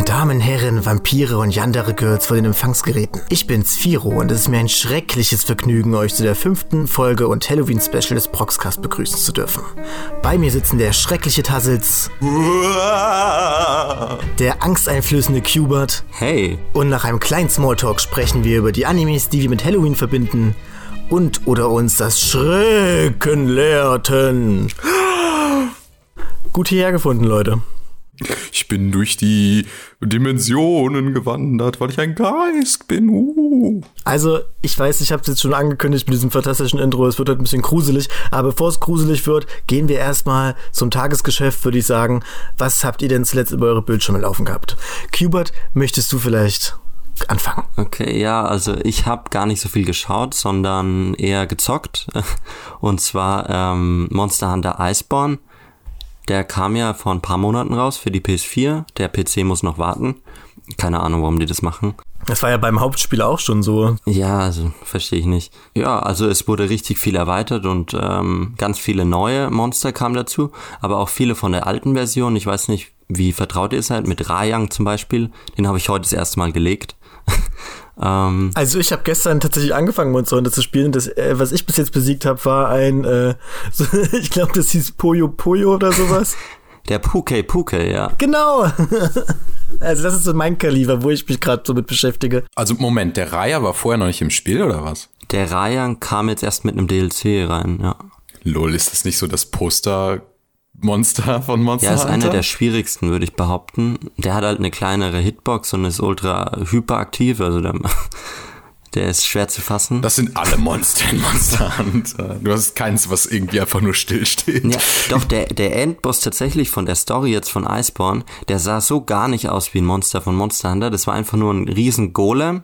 Meine Damen, Herren, Vampire und andere Girls vor den Empfangsgeräten. Ich bin's, Firo, und es ist mir ein schreckliches Vergnügen, euch zu der fünften Folge und Halloween-Special des Proxcast begrüßen zu dürfen. Bei mir sitzen der schreckliche Tassels, der angsteinflößende Cubert Hey, und nach einem kleinen Smalltalk sprechen wir über die Animes, die wir mit Halloween verbinden und oder uns das Schrecken lehrten. Gut hierher gefunden, Leute. Ich bin durch die Dimensionen gewandert, weil ich ein Geist bin. Uh. Also, ich weiß, ich habe es jetzt schon angekündigt mit diesem fantastischen Intro, es wird heute ein bisschen gruselig, aber bevor es gruselig wird, gehen wir erstmal zum Tagesgeschäft, würde ich sagen. Was habt ihr denn zuletzt über eure Bildschirme laufen gehabt? Cubert, möchtest du vielleicht anfangen? okay, ja, also ich habe gar nicht so viel geschaut, sondern eher gezockt. Und zwar ähm, Monster Hunter Iceborne. Der kam ja vor ein paar Monaten raus für die PS4. Der PC muss noch warten. Keine Ahnung, warum die das machen. Das war ja beim Hauptspiel auch schon so. Ja, also verstehe ich nicht. Ja, also es wurde richtig viel erweitert und ähm, ganz viele neue Monster kamen dazu, aber auch viele von der alten Version. Ich weiß nicht, wie vertraut ihr seid mit Rayang zum Beispiel. Den habe ich heute das erste Mal gelegt. ähm, Also ich habe gestern tatsächlich angefangen, Monster Hunter zu spielen. Das, äh, was ich bis jetzt besiegt habe, war ein, äh, so, ich glaube, das hieß Poyo Poyo oder sowas. der Puke Puke, ja. genau. Also das ist so mein Kaliber, wo ich mich gerade so mit beschäftige. Also Moment, der Raya war vorher noch nicht im Spiel oder was? Der Rayang kam jetzt erst mit einem DLC rein, ja. Lol, ist das nicht so das Poster-Monster von Monster Ja, ist Hunter? einer der schwierigsten, würde ich behaupten. Der hat halt eine kleinere Hitbox und ist ultra hyperaktiv, also der, der ist schwer zu fassen. das sind alle Monster in Monster Hunter. Du hast keins, was irgendwie einfach nur stillsteht. Ja, doch, der, der Endboss tatsächlich von der Story jetzt von Iceborne, der sah so gar nicht aus wie ein Monster von Monster Hunter. Das war einfach nur ein riesen Golem,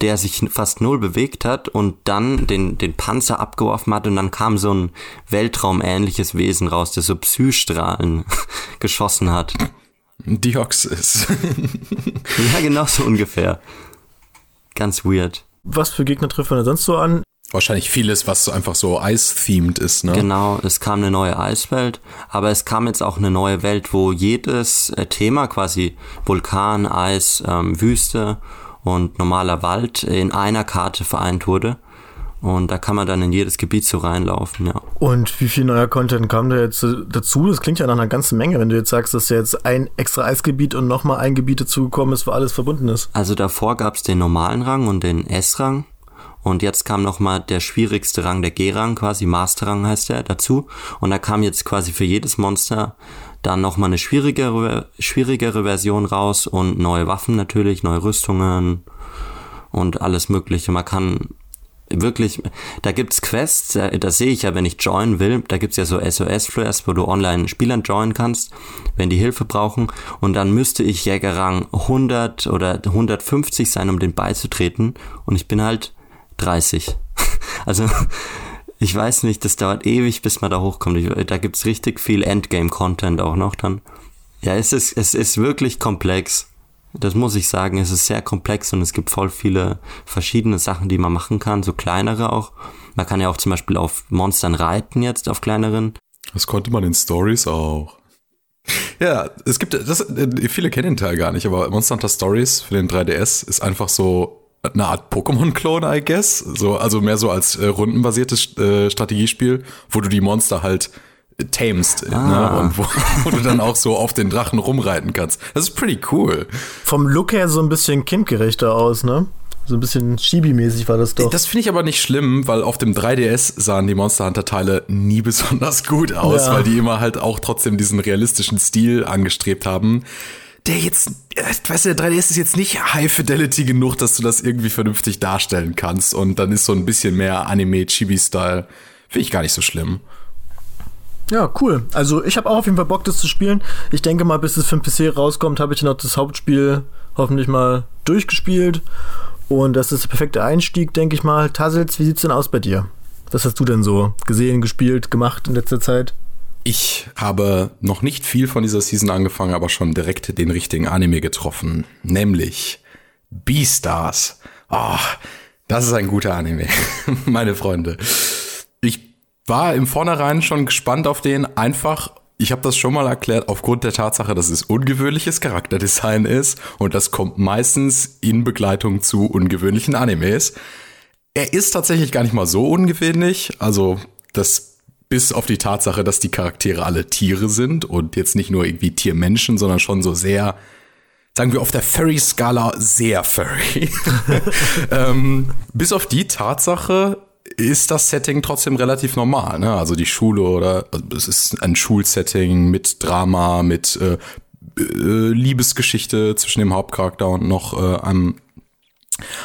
der sich fast null bewegt hat und dann den, den Panzer abgeworfen hat und dann kam so ein Weltraumähnliches Wesen raus, der so Psystrahlen geschossen hat. Dioxys. Ja, genau so ungefähr. Ganz weird. Was für Gegner trifft man denn sonst so an? Wahrscheinlich vieles, was so einfach so Ice-themed ist, ne? Genau, es kam eine neue Eiswelt, aber es kam jetzt auch eine neue Welt, wo jedes äh, Thema quasi Vulkan, Eis, ähm, Wüste und normaler Wald in einer Karte vereint wurde. Und da kann man dann in jedes Gebiet so reinlaufen, ja. Und wie viel neuer Content kam da jetzt dazu? Das klingt ja nach einer ganzen Menge, wenn du jetzt sagst, dass jetzt ein extra Eisgebiet und nochmal ein Gebiet dazugekommen ist, wo alles verbunden ist. Also davor gab's den normalen Rang und den S-Rang. Und jetzt kam nochmal der schwierigste Rang, der G-Rang, quasi Master-Rang heißt der, dazu. Und da kam jetzt quasi für jedes Monster dann nochmal eine schwierigere, schwierigere Version raus und neue Waffen natürlich, neue Rüstungen und alles mögliche. Man kann wirklich, da gibt's Quests, da- das sehe ich ja, wenn ich joinen will, da gibt's ja so SOS-Flares, wo du online Spielern joinen kannst, wenn die Hilfe brauchen und dann müsste ich Jägerrang 100 oder 150 sein, um den beizutreten und ich bin halt 30. Also ich weiß nicht, das dauert ewig, bis man da hochkommt. Ich, da gibt's richtig viel Endgame-Content auch noch dann. Ja, es ist, es ist wirklich komplex. Das muss ich sagen, es ist sehr komplex und es gibt voll viele verschiedene Sachen, die man machen kann, so kleinere auch. Man kann ja auch zum Beispiel auf Monstern reiten jetzt, auf kleineren. Das konnte man in Stories auch. Ja, es gibt, das, äh, viele kennen den Teil gar nicht, aber Monster Hunter Stories für den 3DS ist einfach so eine Art Pokémon-Klon, I guess. So, also mehr so als äh, rundenbasiertes äh, Strategiespiel, wo du die Monster halt äh, tamest ne? und wo, wo du dann auch so auf den Drachen rumreiten kannst. Das ist pretty cool. Vom Look her so ein bisschen kindgerechter aus, ne? So ein bisschen Chibi-mäßig war das doch. Das finde ich aber nicht schlimm, weil auf dem 3DS sahen die Monster Hunter Teile nie besonders gut aus, Ja. weil die immer halt auch trotzdem diesen realistischen Stil angestrebt haben. Der jetzt, äh, weißt du, der 3DS ist jetzt nicht High Fidelity genug, dass du das irgendwie vernünftig darstellen kannst und dann ist so ein bisschen mehr Anime-Chibi-Style. Finde ich gar nicht so schlimm. Ja, cool. Also ich habe auch auf jeden Fall Bock, das zu spielen. Ich denke mal, bis es für den PC rauskommt, habe ich noch das Hauptspiel hoffentlich mal durchgespielt. Und das ist der perfekte Einstieg, denke ich mal. Tassels, wie sieht's denn aus bei dir? Was hast du denn so gesehen, gespielt, gemacht in letzter Zeit? Ich habe noch nicht viel von dieser Season angefangen, aber schon direkt den richtigen Anime getroffen, nämlich Beastars. Ah, das ist ein guter Anime, meine Freunde. Ich war im Vornherein schon gespannt auf den, einfach ich habe das schon mal erklärt, aufgrund der Tatsache, dass es ungewöhnliches Charakterdesign ist und das kommt meistens in Begleitung zu ungewöhnlichen Animes. Er ist tatsächlich gar nicht mal so ungewöhnlich, also das bis auf die Tatsache, dass die Charaktere alle Tiere sind und jetzt nicht nur irgendwie Tiermenschen, sondern schon so sehr, sagen wir auf der Furry-Skala sehr furry. ähm, bis auf die Tatsache ist das Setting trotzdem relativ normal. Ne? Also die Schule oder also es ist ein Schulsetting mit Drama, mit äh, äh, Liebesgeschichte zwischen dem Hauptcharakter und noch äh, einem,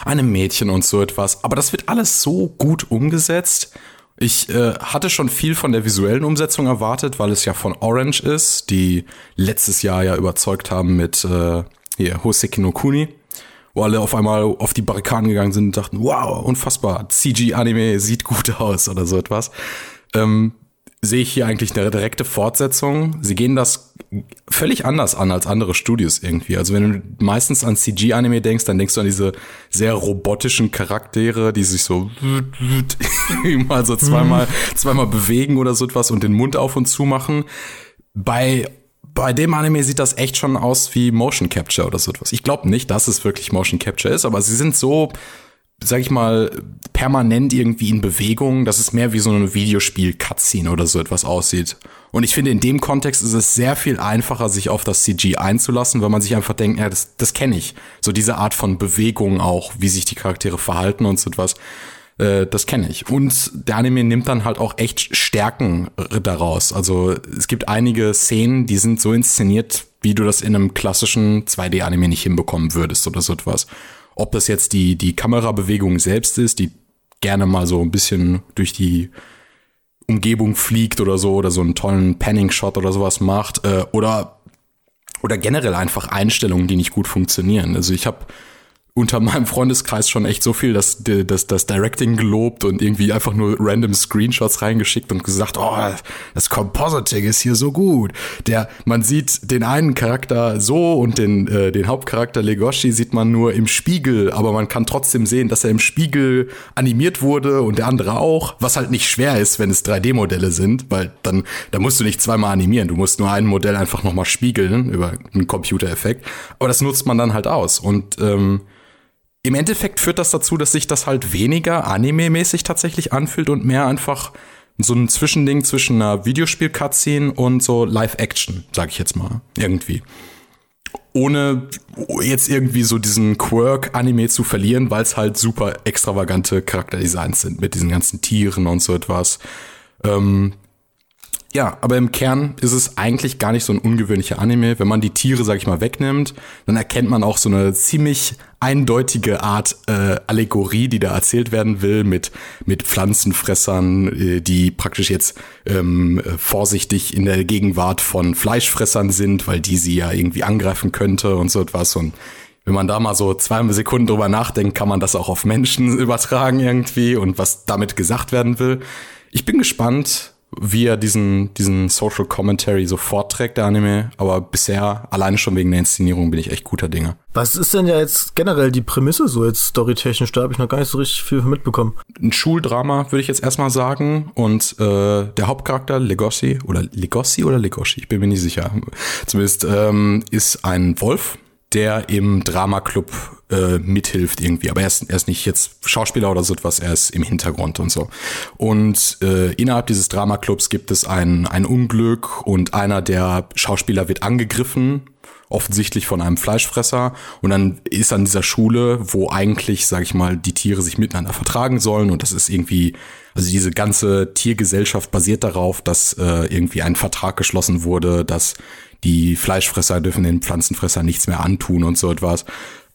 einem Mädchen und so etwas. Aber das wird alles so gut umgesetzt. Ich äh, hatte schon viel von der visuellen Umsetzung erwartet, weil es ja von Orange ist, die letztes Jahr ja überzeugt haben mit äh, hier Hoseki no Kuni wo alle auf einmal auf die Barrikaden gegangen sind und dachten, wow, unfassbar, CG-Anime sieht gut aus oder so etwas. Ähm, sehe ich hier eigentlich eine direkte Fortsetzung. Sie gehen das völlig anders an als andere Studios irgendwie. Also wenn du meistens an CG-Anime denkst, dann denkst du an diese sehr robotischen Charaktere, die sich so mal so zweimal, zweimal bewegen oder so etwas und den Mund auf und zu machen. Bei bei dem Anime sieht das echt schon aus wie Motion Capture oder so etwas. Ich glaube nicht, dass es wirklich Motion Capture ist, aber sie sind so, sag ich mal, permanent irgendwie in Bewegung, dass es mehr wie so eine Videospiel-Cutscene oder so etwas aussieht. Und ich finde, in dem Kontext ist es sehr viel einfacher, sich auf das CG einzulassen, weil man sich einfach denkt, ja, das, das kenne ich. So diese Art von Bewegung auch, wie sich die Charaktere verhalten und so etwas. Äh, das kenne ich. Und der Anime nimmt dann halt auch echt Stärken daraus. Also es gibt einige Szenen, die sind so inszeniert, wie du das in einem klassischen 2D-Anime nicht hinbekommen würdest oder so etwas. Ob das jetzt die, die Kamerabewegung selbst ist, die gerne mal so ein bisschen durch die Umgebung fliegt oder so, oder so einen tollen Panning-Shot oder sowas macht, äh, oder oder generell einfach Einstellungen, die nicht gut funktionieren. Also ich habe unter meinem Freundeskreis schon echt so viel das, das, das Directing gelobt und irgendwie einfach nur random Screenshots reingeschickt und gesagt, oh, das Compositing ist hier so gut. Der, man sieht den einen Charakter so und den, äh, den Hauptcharakter Legoshi sieht man nur im Spiegel, aber man kann trotzdem sehen, dass er im Spiegel animiert wurde und der andere auch, was halt nicht schwer ist, wenn es 3D-Modelle sind, weil dann, da musst du nicht zweimal animieren, du musst nur ein Modell einfach nochmal spiegeln über einen Computereffekt. Aber das nutzt man dann halt aus und ähm, im Endeffekt führt das dazu, dass sich das halt weniger anime-mäßig tatsächlich anfühlt und mehr einfach so ein Zwischending zwischen einer Videospiel-Cutscene und so Live-Action, sag ich jetzt mal, irgendwie. Ohne jetzt irgendwie so diesen Quirk-Anime zu verlieren, weil es halt super extravagante Charakterdesigns sind mit diesen ganzen Tieren und so etwas. Ähm, ja, aber im Kern ist es eigentlich gar nicht so ein ungewöhnlicher Anime. Wenn man die Tiere, sag ich mal, wegnimmt, dann erkennt man auch so eine ziemlich eindeutige Art äh, Allegorie, die da erzählt werden will, mit, mit Pflanzenfressern, äh, die praktisch jetzt ähm, vorsichtig in der Gegenwart von Fleischfressern sind, weil die sie ja irgendwie angreifen könnte und so etwas. Und wenn man da mal so zwei Sekunden drüber nachdenkt, kann man das auch auf Menschen übertragen irgendwie und was damit gesagt werden will. Ich bin gespannt wie er diesen, diesen Social Commentary so vorträgt, der Anime. Aber bisher, alleine schon wegen der Inszenierung, bin ich echt guter Dinge. Was ist denn ja jetzt generell die Prämisse so jetzt storytechnisch? Da habe ich noch gar nicht so richtig viel mitbekommen. Ein Schuldrama, würde ich jetzt erstmal sagen. Und äh, der Hauptcharakter, Legoshi, oder Legoshi oder Legoshi, ich bin mir nicht sicher. Zumindest ähm, ist ein Wolf, der im Dramaclub äh, mithilft irgendwie. Aber er ist, er ist nicht jetzt Schauspieler oder so etwas, er ist im Hintergrund und so. Und äh, innerhalb dieses Dramaclubs gibt es ein, ein Unglück und einer der Schauspieler wird angegriffen offensichtlich von einem Fleischfresser und dann ist an dieser Schule, wo eigentlich, sag ich mal, die Tiere sich miteinander vertragen sollen und das ist irgendwie, also diese ganze Tiergesellschaft basiert darauf, dass äh, irgendwie ein Vertrag geschlossen wurde, dass die Fleischfresser dürfen den Pflanzenfresser nichts mehr antun und so etwas.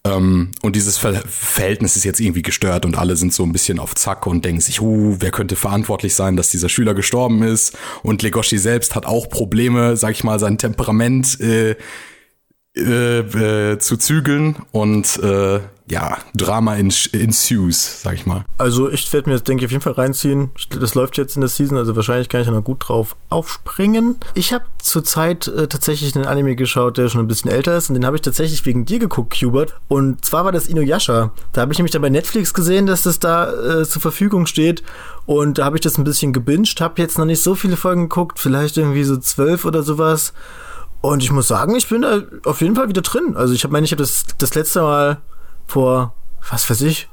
Ähm, und dieses Ver Verhältnis ist jetzt irgendwie gestört und alle sind so ein bisschen auf Zack und denken sich, uh, wer könnte verantwortlich sein, dass dieser Schüler gestorben ist? Und Legoshi selbst hat auch Probleme, sag ich mal, sein Temperament äh, äh, äh, zu zügeln und äh, ja, Drama ensues, sag ich mal. Also ich werde mir das, denke ich, auf jeden Fall reinziehen. Das läuft jetzt in der Season, also wahrscheinlich kann ich noch gut drauf aufspringen. Ich habe zurzeit äh, tatsächlich einen Anime geschaut, der schon ein bisschen älter ist und den habe ich tatsächlich wegen dir geguckt, Hubert. Und zwar war das Inuyasha. Da habe ich nämlich dann bei Netflix gesehen, dass das da äh, zur Verfügung steht und da habe ich das ein bisschen gebinged, habe jetzt noch nicht so viele Folgen geguckt, vielleicht irgendwie so zwölf oder sowas. Und ich muss sagen, ich bin da auf jeden Fall wieder drin. Also ich meine, ich habe das das letzte Mal vor, was weiß ich,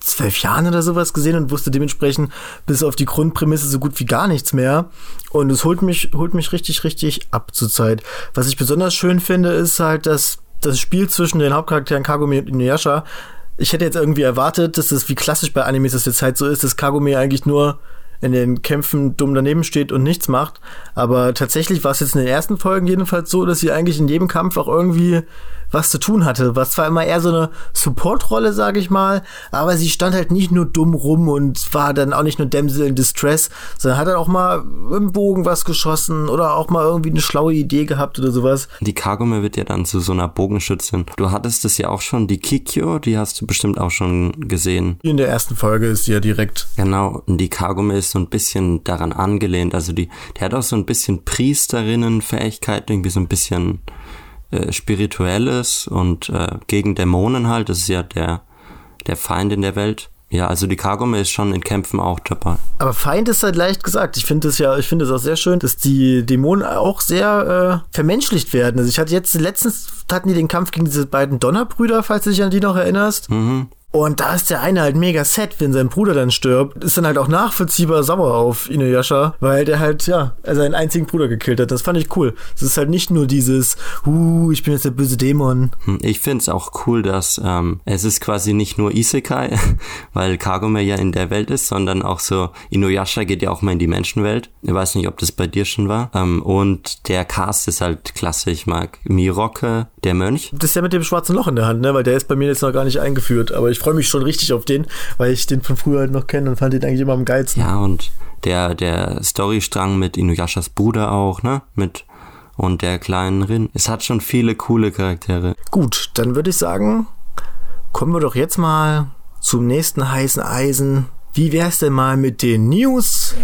zwölf Jahren oder sowas gesehen und wusste dementsprechend bis auf die Grundprämisse so gut wie gar nichts mehr. Und es holt mich, holt mich richtig, richtig ab zur Zeit. Was ich besonders schön finde, ist halt, dass das Spiel zwischen den Hauptcharakteren Kagome und Inuyasha, ich hätte jetzt irgendwie erwartet, dass das wie klassisch bei Animes das jetzt halt so ist, dass Kagome eigentlich nur in den Kämpfen dumm daneben steht und nichts macht. Aber tatsächlich war es jetzt in den ersten Folgen jedenfalls so, dass sie eigentlich in jedem Kampf auch irgendwie was zu tun hatte. Was zwar immer eher so eine Support-Rolle, sage ich mal, aber sie stand halt nicht nur dumm rum und war dann auch nicht nur Damsel in Distress, sondern hat dann auch mal im Bogen was geschossen oder auch mal irgendwie eine schlaue Idee gehabt oder sowas. Die Kagome wird ja dann zu so einer Bogenschützin. Du hattest es ja auch schon, die Kikyo, die hast du bestimmt auch schon gesehen. In der ersten Folge ist sie ja direkt. Genau, und die Kagome ist so ein bisschen daran angelehnt. Also die, die hat auch so ein bisschen Priesterinnenfähigkeit, irgendwie so ein bisschen äh, Spirituelles und äh, gegen Dämonen halt. Das ist ja der, der Feind in der Welt. Ja, also die Kagome ist schon in Kämpfen auch dabei. Aber Feind ist halt leicht gesagt. Ich finde es ja, ich finde es auch sehr schön, dass die Dämonen auch sehr äh, vermenschlicht werden. Also ich hatte jetzt letztens hatten die den Kampf gegen diese beiden Donnerbrüder, falls du dich an die noch erinnerst. Mhm. Und da ist der eine halt mega sad, wenn sein Bruder dann stirbt. Ist dann halt auch nachvollziehbar sauer auf Inuyasha, weil der halt, ja, seinen einzigen Bruder gekillt hat. Das fand ich cool. Es ist halt nicht nur dieses, uh, ich bin jetzt der böse Dämon. Hm, ich find's auch cool, dass ähm, es ist quasi nicht nur Isekai, weil Kagome ja in der Welt ist, sondern auch so, Inuyasha geht ja auch mal in die Menschenwelt. Ich weiß nicht, ob das bei dir schon war. Ähm, und der Cast ist halt klasse. Ich mag Miroke, der Mönch. Das ist ja mit dem schwarzen Loch in der Hand, ne? Weil der ist bei mir jetzt noch gar nicht eingeführt. Aber ich freue mich schon richtig auf den, weil ich den von früher halt noch kenne und fand den eigentlich immer am geilsten. Ja, und der, der Storystrang mit Inuyashas Bruder auch, ne? Mit und der kleinen Rin. Es hat schon viele coole Charaktere. Gut, dann würde ich sagen, kommen wir doch jetzt mal zum nächsten heißen Eisen. Wie wär's denn mal mit den News?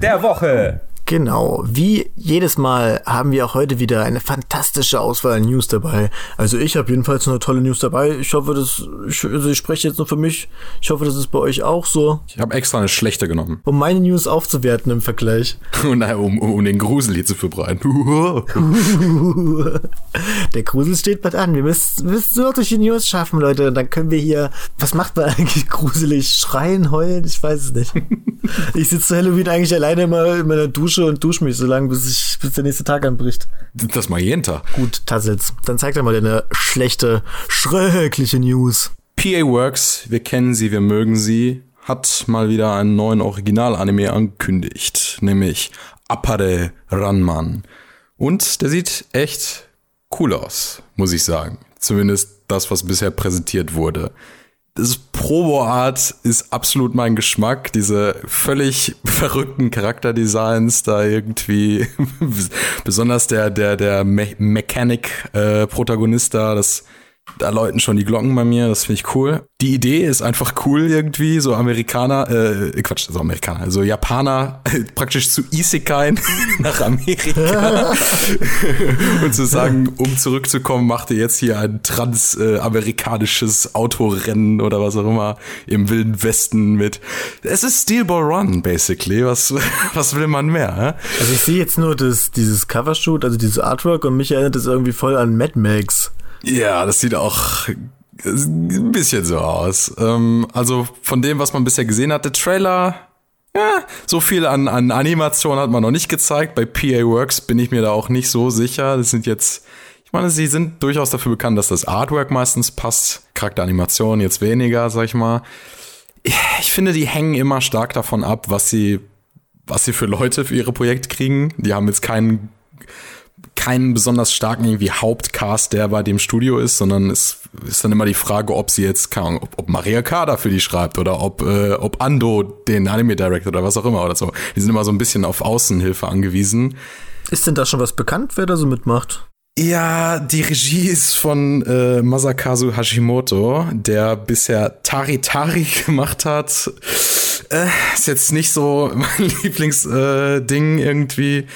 Der Woche. Genau, wie jedes Mal haben wir auch heute wieder eine fantastische Auswahl an News dabei. Also ich habe jedenfalls eine tolle News dabei. Ich hoffe, dass ich, also ich spreche jetzt nur für mich. Ich hoffe, das ist bei euch auch so. Ich habe extra eine schlechte genommen. Um meine News aufzuwerten im Vergleich. um, um, um den Grusel hier zu verbreiten. Der Grusel steht bald an. Wir müssen, müssen nur durch die News schaffen, Leute. Und dann können wir hier. Was macht man eigentlich gruselig? Schreien, heulen? Ich weiß es nicht. ich sitze zu Halloween eigentlich alleine immer in meiner Dusche und dusche mich so lange, bis, ich, bis der nächste Tag anbricht. Das mal jeden Tag. Gut, Tassels. Dann zeig doch mal deine schlechte, schreckliche News. PA Works, wir kennen sie, wir mögen sie, hat mal wieder einen neuen Original-Anime angekündigt, nämlich Apare Ranman. Und der sieht echt cool aus, muss ich sagen. Zumindest das, was bisher präsentiert wurde das Probo-Art ist absolut mein Geschmack. Diese völlig verrückten Charakterdesigns da irgendwie, besonders der, der, der Me Mechanic-Protagonist äh, da, das da läuten schon die Glocken bei mir, das finde ich cool. Die Idee ist einfach cool irgendwie, so Amerikaner, äh, Quatsch, so Amerikaner, also Japaner praktisch zu Isekai nach Amerika und zu sagen, um zurückzukommen, macht ihr jetzt hier ein transamerikanisches äh, Autorennen oder was auch immer im wilden Westen mit. Es ist Steel Ball Run, basically. Was, was will man mehr? Hä? Also ich sehe jetzt nur das, dieses Covershoot, also dieses Artwork und mich erinnert das irgendwie voll an Mad Max. Ja, das sieht auch ein bisschen so aus. Ähm, also von dem, was man bisher gesehen hat, der Trailer, ja, so viel an, an Animation hat man noch nicht gezeigt. Bei PA Works bin ich mir da auch nicht so sicher. Das sind jetzt, ich meine, sie sind durchaus dafür bekannt, dass das Artwork meistens passt. Charakteranimation jetzt weniger, sag ich mal. Ich finde, die hängen immer stark davon ab, was sie, was sie für Leute für ihre Projekte kriegen. Die haben jetzt keinen keinen besonders starken irgendwie Hauptcast, der bei dem Studio ist, sondern es ist dann immer die Frage, ob sie jetzt, keine Ahnung, ob, ob Maria Kada für die schreibt oder ob, äh, ob Ando den Anime Director oder was auch immer oder so. Die sind immer so ein bisschen auf Außenhilfe angewiesen. Ist denn da schon was bekannt, wer da so mitmacht? Ja, die Regie ist von äh, Masakazu Hashimoto, der bisher Tari Tari gemacht hat. Äh, ist jetzt nicht so mein Lieblingsding äh, irgendwie.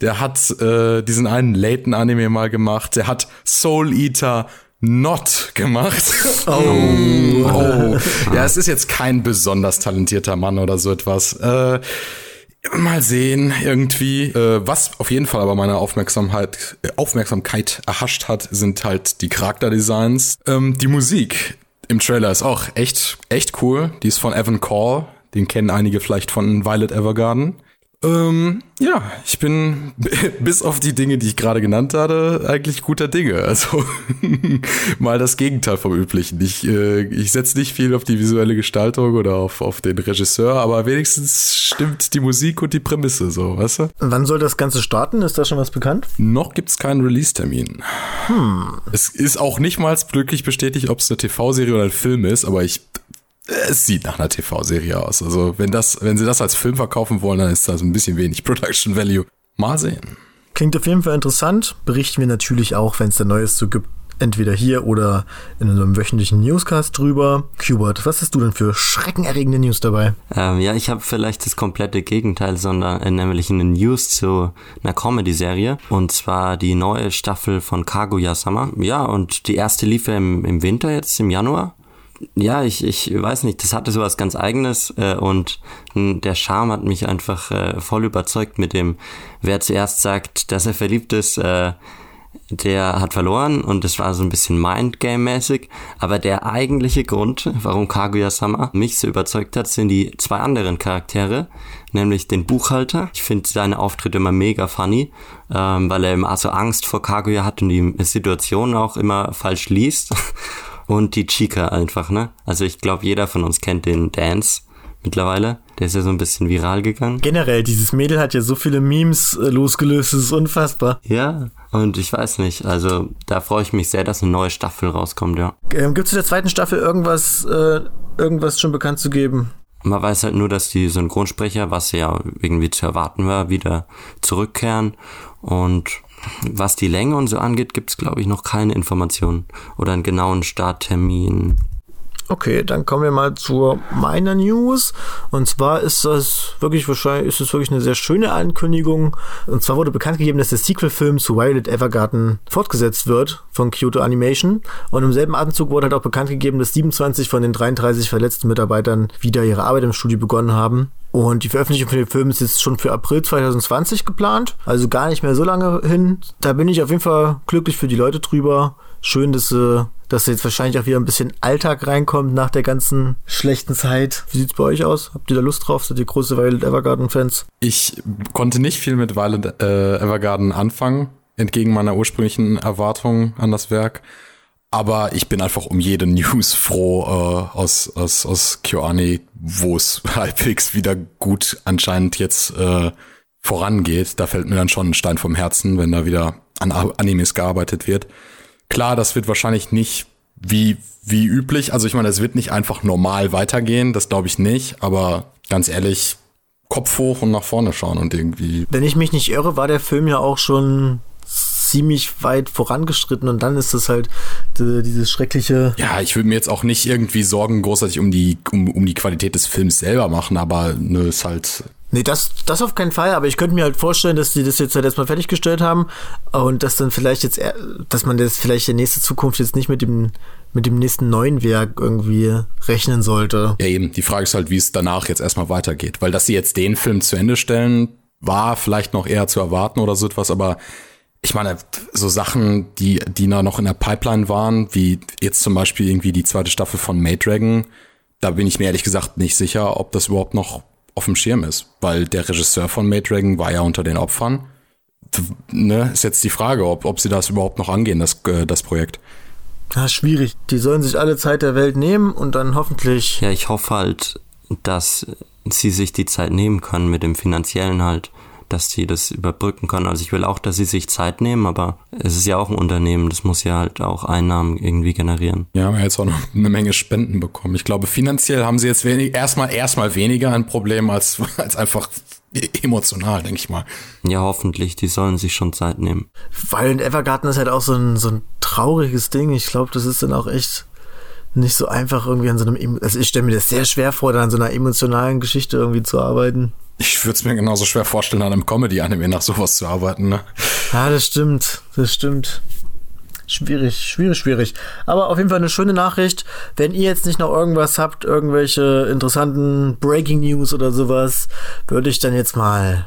Der hat äh, diesen einen Layton-Anime mal gemacht. Der hat Soul Eater Not gemacht. Oh. oh. Ja, es ist jetzt kein besonders talentierter Mann oder so etwas. Äh, mal sehen, irgendwie. Äh, was auf jeden Fall aber meine Aufmerksamkeit, äh, Aufmerksamkeit erhascht hat, sind halt die Charakterdesigns. Ähm, die Musik im Trailer ist auch echt, echt cool. Die ist von Evan Call. Den kennen einige vielleicht von Violet Evergarden. Ähm, ja, ich bin bis auf die Dinge, die ich gerade genannt hatte, eigentlich guter Dinge. Also mal das Gegenteil vom Üblichen. Ich, äh, ich setze nicht viel auf die visuelle Gestaltung oder auf, auf den Regisseur, aber wenigstens stimmt die Musik und die Prämisse so, weißt du? Wann soll das Ganze starten? Ist da schon was bekannt? Noch gibt's keinen Release-Termin. Hm. Es ist auch nicht mal glücklich bestätigt, ob es eine TV-Serie oder ein Film ist, aber ich es sieht nach einer TV-Serie aus. Also wenn das, wenn sie das als Film verkaufen wollen, dann ist das ein bisschen wenig Production Value. Mal sehen. Klingt auf jeden Fall interessant. Berichten wir natürlich auch, wenn es da Neues zu gibt. Entweder hier oder in unserem wöchentlichen Newscast drüber. Hubert, was hast du denn für schreckenerregende News dabei? Ähm, ja, ich habe vielleicht das komplette Gegenteil, sondern äh, nämlich eine News zu einer Comedy-Serie. Und zwar die neue Staffel von Kaguya-sama. Ja, und die erste lief ja im, im Winter jetzt, im Januar ja, ich, ich weiß nicht, das hatte sowas ganz eigenes äh, und der Charme hat mich einfach äh, voll überzeugt mit dem, wer zuerst sagt, dass er verliebt ist, äh, der hat verloren und das war so ein bisschen Mindgame-mäßig. Aber der eigentliche Grund, warum Kaguya-sama mich so überzeugt hat, sind die zwei anderen Charaktere, nämlich den Buchhalter. Ich finde seine Auftritte immer mega funny, ähm, weil er immer so Angst vor Kaguya hat und die Situation auch immer falsch liest. und die Chica einfach, ne? Also ich glaube, jeder von uns kennt den Dance mittlerweile. Der ist ja so ein bisschen viral gegangen. Generell, dieses Mädel hat ja so viele Memes äh, losgelöst, das ist unfassbar. Ja, und ich weiß nicht, also da freue ich mich sehr, dass eine neue Staffel rauskommt, ja. Ähm, Gibt es zu der zweiten Staffel irgendwas, äh, irgendwas schon bekannt zu geben? Man weiß halt nur, dass die Synchronsprecher, was ja irgendwie zu erwarten war, wieder zurückkehren und was die Länge und so angeht, gibt es, glaube ich, noch keine Informationen oder einen genauen Starttermin. Okay, dann kommen wir mal zur meiner News. Und zwar ist das wirklich wahrscheinlich, ist es wirklich eine sehr schöne Ankündigung. Und zwar wurde bekannt gegeben, dass der Sequel-Film zu Violet Evergarden fortgesetzt wird von Kyoto Animation. Und im selben Atemzug wurde halt auch bekannt gegeben, dass 27 von den 33 verletzten Mitarbeitern wieder ihre Arbeit im Studio begonnen haben. Und die Veröffentlichung von dem Film ist jetzt schon für April 2020 geplant. Also gar nicht mehr so lange hin. Da bin ich auf jeden Fall glücklich für die Leute drüber. Schön, dass sie dass jetzt wahrscheinlich auch wieder ein bisschen Alltag reinkommt nach der ganzen schlechten Zeit. Wie sieht's bei euch aus? Habt ihr da Lust drauf? Seid ihr große Violet Evergarden-Fans? Ich konnte nicht viel mit Violet äh, Evergarden anfangen, entgegen meiner ursprünglichen Erwartungen an das Werk. Aber ich bin einfach um jede News froh äh, aus, aus, aus KyoAni, wo es halbwegs wieder gut anscheinend jetzt äh, vorangeht. Da fällt mir dann schon ein Stein vom Herzen, wenn da wieder an Animes gearbeitet wird. Klar, das wird wahrscheinlich nicht wie, wie üblich. Also ich meine, es wird nicht einfach normal weitergehen, das glaube ich nicht. Aber ganz ehrlich, Kopf hoch und nach vorne schauen und irgendwie. Wenn ich mich nicht irre, war der Film ja auch schon ziemlich weit vorangeschritten und dann ist es halt die, dieses schreckliche. Ja, ich würde mir jetzt auch nicht irgendwie Sorgen großartig um die, um, um die Qualität des Films selber machen, aber ne, ist halt Nee, das, das auf keinen Fall, aber ich könnte mir halt vorstellen, dass die das jetzt halt erstmal fertiggestellt haben und dass dann vielleicht jetzt, dass man das vielleicht in nächste Zukunft jetzt nicht mit dem, mit dem nächsten neuen Werk irgendwie rechnen sollte. Ja, eben. Die Frage ist halt, wie es danach jetzt erstmal weitergeht. Weil, dass sie jetzt den Film zu Ende stellen, war vielleicht noch eher zu erwarten oder so etwas, aber ich meine, so Sachen, die, die da noch in der Pipeline waren, wie jetzt zum Beispiel irgendwie die zweite Staffel von Maid Dragon, da bin ich mir ehrlich gesagt nicht sicher, ob das überhaupt noch auf dem Schirm ist, weil der Regisseur von Maid Dragon war ja unter den Opfern. Ne, ist jetzt die Frage, ob, ob sie das überhaupt noch angehen, das, äh, das Projekt. Ja, schwierig. Die sollen sich alle Zeit der Welt nehmen und dann hoffentlich. Ja, ich hoffe halt, dass sie sich die Zeit nehmen können mit dem finanziellen halt dass sie das überbrücken können. Also ich will auch, dass sie sich Zeit nehmen, aber es ist ja auch ein Unternehmen, das muss ja halt auch Einnahmen irgendwie generieren. Ja, wir haben jetzt auch noch eine Menge Spenden bekommen. Ich glaube, finanziell haben sie jetzt wenig, erstmal erstmal weniger ein Problem als als einfach emotional, denke ich mal. Ja, hoffentlich, die sollen sich schon Zeit nehmen. Violent Evergarden ist halt auch so ein, so ein trauriges Ding. Ich glaube, das ist dann auch echt nicht so einfach irgendwie an so einem, also ich stelle mir das sehr schwer vor, da an so einer emotionalen Geschichte irgendwie zu arbeiten. Ich würde es mir genauso schwer vorstellen, an einem Comedy-Anime nach sowas zu arbeiten. Ne? Ja, das stimmt, das stimmt. Schwierig, schwierig, schwierig. Aber auf jeden Fall eine schöne Nachricht. Wenn ihr jetzt nicht noch irgendwas habt, irgendwelche interessanten Breaking News oder sowas, würde ich dann jetzt mal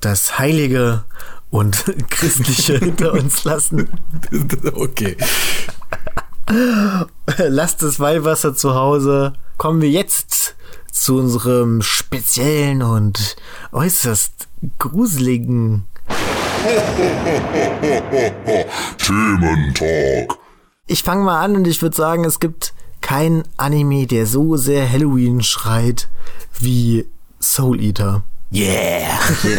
das Heilige und Christliche hinter uns lassen. okay. Lasst das Weihwasser zu Hause. Kommen wir jetzt zu unserem speziellen und äußerst gruseligen Thementalk. Ich fange mal an und ich würde sagen, es gibt kein Anime, der so sehr Halloween schreit wie Soul Eater. Yeah!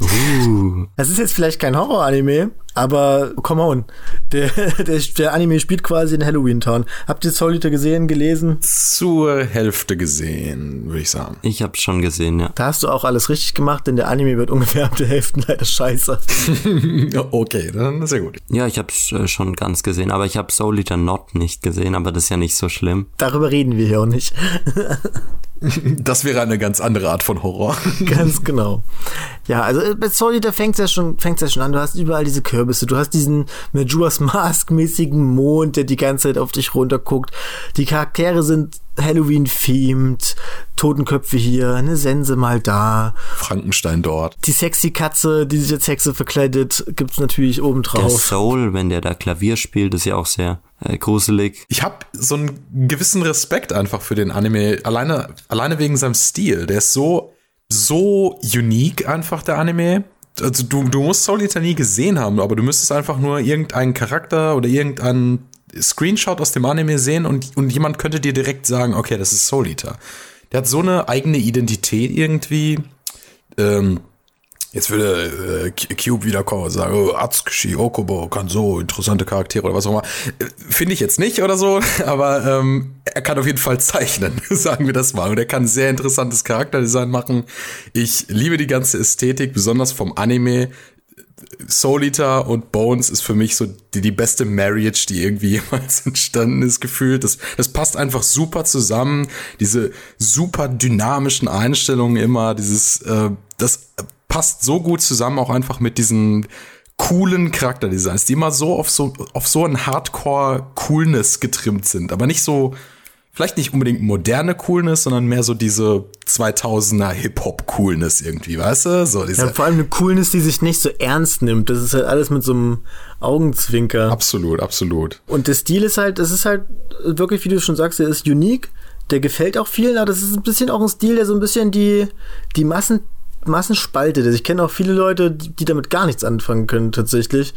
Uh, Das ist jetzt vielleicht kein Horror-Anime, aber come on. Der, der, der Anime spielt quasi in Halloween Town. Habt ihr Soul Eater gesehen, gelesen? Zur Hälfte gesehen, würde ich sagen. ich hab's schon gesehen, ja. Da hast du auch alles richtig gemacht, denn der Anime wird ungefähr ab der Hälfte leider scheiße. okay, dann ist ja gut. Ja, ich hab's äh, schon ganz gesehen, aber ich hab Soul Eater Not nicht gesehen, aber das ist ja nicht so schlimm. Darüber reden wir hier auch nicht. Das wäre eine ganz andere Art von Horror. Ganz genau. Ja, also äh, bei Soul Eater fängt's ja schon, fängt's ja schon an. Du hast überall diese Kürbisse. Du hast diesen Majora's Mask-mäßigen Mond, der die ganze Zeit auf dich runterguckt. Die Charaktere sind Halloween-themed. Totenköpfe hier, eine Sense mal da. Frankenstein dort. Die sexy Katze, die sich als Hexe verkleidet, gibt's natürlich Der obendrauf. Soul, wenn der da Klavier spielt, ist ja auch sehr äh, gruselig. Ich habe so einen gewissen Respekt einfach für den Anime, alleine, alleine wegen seinem Stil. Der ist so, so unique einfach, der Anime. Also du, du musst Soul Eater nie gesehen haben, aber du müsstest einfach nur irgendeinen Charakter oder irgendeinen Screenshot aus dem Anime sehen und, und jemand könnte dir direkt sagen, okay, das ist Soul Eater. Der hat so eine eigene Identität irgendwie. Ähm, Jetzt würde äh, Cube wiederkommen und sagen, oh, Atsushi, Okubo, Kanzo, interessante Charaktere oder was auch immer. Äh, Finde ich jetzt nicht oder so, aber ähm, er kann auf jeden Fall zeichnen, sagen wir das mal. Und er kann sehr interessantes Charakterdesign machen. Ich liebe die ganze Ästhetik, besonders vom Anime. Eater und Bones ist für mich so die, die beste Marriage, die irgendwie jemals entstanden ist, gefühlt. Das, das passt einfach super zusammen. Diese super dynamischen Einstellungen immer, dieses, äh, das passt so gut zusammen auch einfach mit diesen coolen Charakterdesigns, die immer so auf so, auf so ein Hardcore-Coolness getrimmt sind, aber nicht so, vielleicht nicht unbedingt moderne Coolness, sondern mehr so diese 2000er Hip-Hop-Coolness irgendwie, weißt du? So diese, Ja, vor allem eine Coolness, die sich nicht so ernst nimmt. Das ist halt alles mit so einem Augenzwinker. Absolut, absolut. Und der Stil ist halt, das ist halt wirklich, wie du schon sagst, der ist unique. Der gefällt auch vielen, aber das ist ein bisschen auch ein Stil, der so ein bisschen die, die Massen, Massen spaltet. Also ich kenne auch viele Leute, die, die damit gar nichts anfangen können, tatsächlich.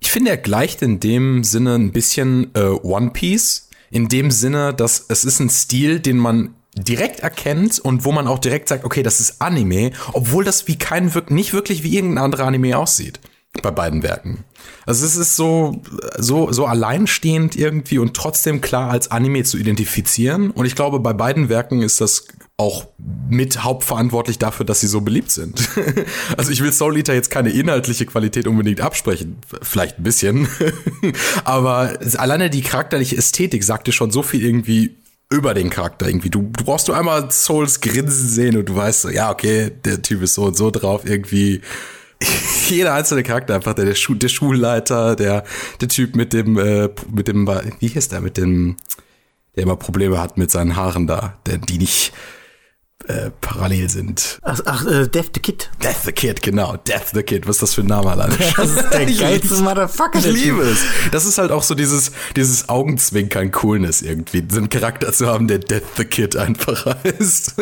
Ich finde, er gleicht in dem Sinne ein bisschen äh, One Piece. In dem Sinne, dass es ist ein Stil, den man direkt erkennt und wo man auch direkt sagt, okay, das ist Anime, obwohl das wie kein wirk nicht wirklich wie irgendein anderer Anime aussieht. Bei beiden Werken. Also es ist so, so, so alleinstehend irgendwie und trotzdem klar als Anime zu identifizieren. Und ich glaube, bei beiden Werken ist das auch mit hauptverantwortlich dafür, dass sie so beliebt sind. also ich will Soul Eater jetzt keine inhaltliche Qualität unbedingt absprechen. Vielleicht ein bisschen. Aber alleine die charakterliche Ästhetik sagte schon so viel irgendwie über den Charakter irgendwie. Du, du brauchst nur einmal Souls Grinsen sehen und du weißt so, ja, okay, der Typ ist so und so drauf irgendwie. Jeder einzelne Charakter einfach, der, der, Schu der Schulleiter, der, der Typ mit dem, äh, mit dem, wie hieß der, mit dem, der immer Probleme hat mit seinen Haaren da, der, die nicht äh, parallel sind. Ach, ach äh, Death the Kid. Death the Kid, genau. Death the Kid. Was ist das für ein Name alleine? Das ist der geilste. Motherfucker. Ich liebe es. Das ist halt auch so dieses, dieses Augenzwinkern Coolness irgendwie. So einen Charakter zu haben, der Death the Kid einfach heißt.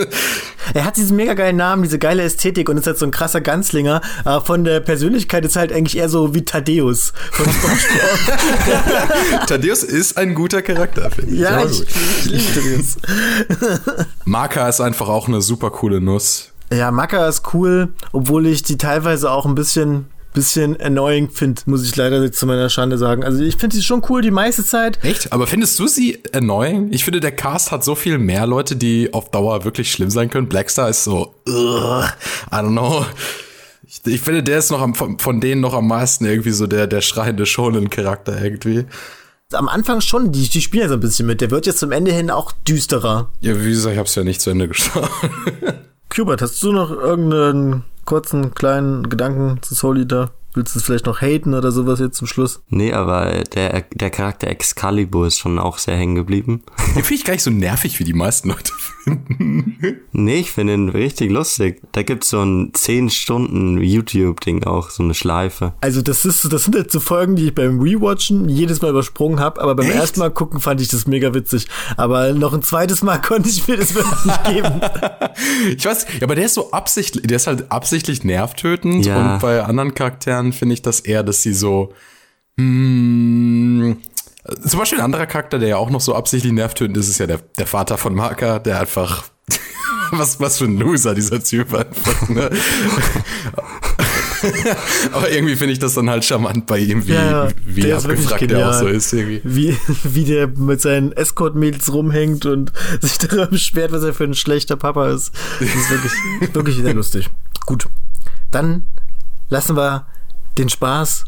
Er hat diesen mega geilen Namen, diese geile Ästhetik und ist halt so ein krasser Ganzlinger. Aber von der Persönlichkeit ist halt eigentlich eher so wie Thaddeus von SpongeBob. Thaddeus ist ein guter Charakter, finde ich. ja, ich, ich liebe Thaddeus. Maka ist einfach auch eine super coole Nuss. Ja, Maka ist cool, obwohl ich die teilweise auch ein bisschen bisschen annoying finde, muss ich leider zu meiner Schande sagen. Also ich finde sie schon cool die meiste Zeit. Echt? Aber findest du sie annoying? Ich finde, der Cast hat so viel mehr Leute, die auf Dauer wirklich schlimm sein können. Blackstar ist so, ugh, I don't know. Ich, ich finde, der ist noch am, von, von denen noch am meisten irgendwie so der, der schreiende Shonen-Charakter irgendwie. Am Anfang schon, die, die spielen ja so ein bisschen mit. Der wird jetzt zum Ende hin auch düsterer. Ja, wie gesagt, ich hab's ja nicht zu Ende geschaut. Hubert, hast du noch irgendeinen kurzen, kleinen Gedanken zu Soul Eater? Willst du es vielleicht noch haten oder sowas jetzt zum Schluss? Nee, aber der, der Charakter Excalibur ist schon auch sehr hängen geblieben. Den finde ich gar nicht so nervig, wie die meisten Leute finden. Nee, ich finde ihn richtig lustig. Da gibt's so ein 10 Stunden YouTube-Ding auch, so eine Schleife. Also das ist, das sind jetzt so Folgen, die ich beim Rewatchen jedes Mal übersprungen habe, aber beim Echt? ersten Mal gucken fand ich das mega witzig. Aber noch ein zweites Mal konnte ich mir das wirklich nicht geben. Ich weiß, aber der ist so absichtlich, der ist halt absichtlich nervtötend Ja. und bei anderen Charakteren finde ich das eher, dass sie so, hm, zum Beispiel ein anderer Charakter, der ja auch noch so absichtlich nervtötend ist, ist ja der, der Vater von Marker, der einfach, was, was für ein Loser dieser Typ einfach, ne? aber irgendwie finde ich das dann halt charmant bei ihm, wie, Ja, wie der abgefragt der auch so ist irgendwie. Wie, wie der mit seinen Escort-Mädels rumhängt und sich darüber beschwert, was er für ein schlechter Papa ist. Das ist wirklich, wirklich sehr lustig. Gut. Dann lassen wir den Spaß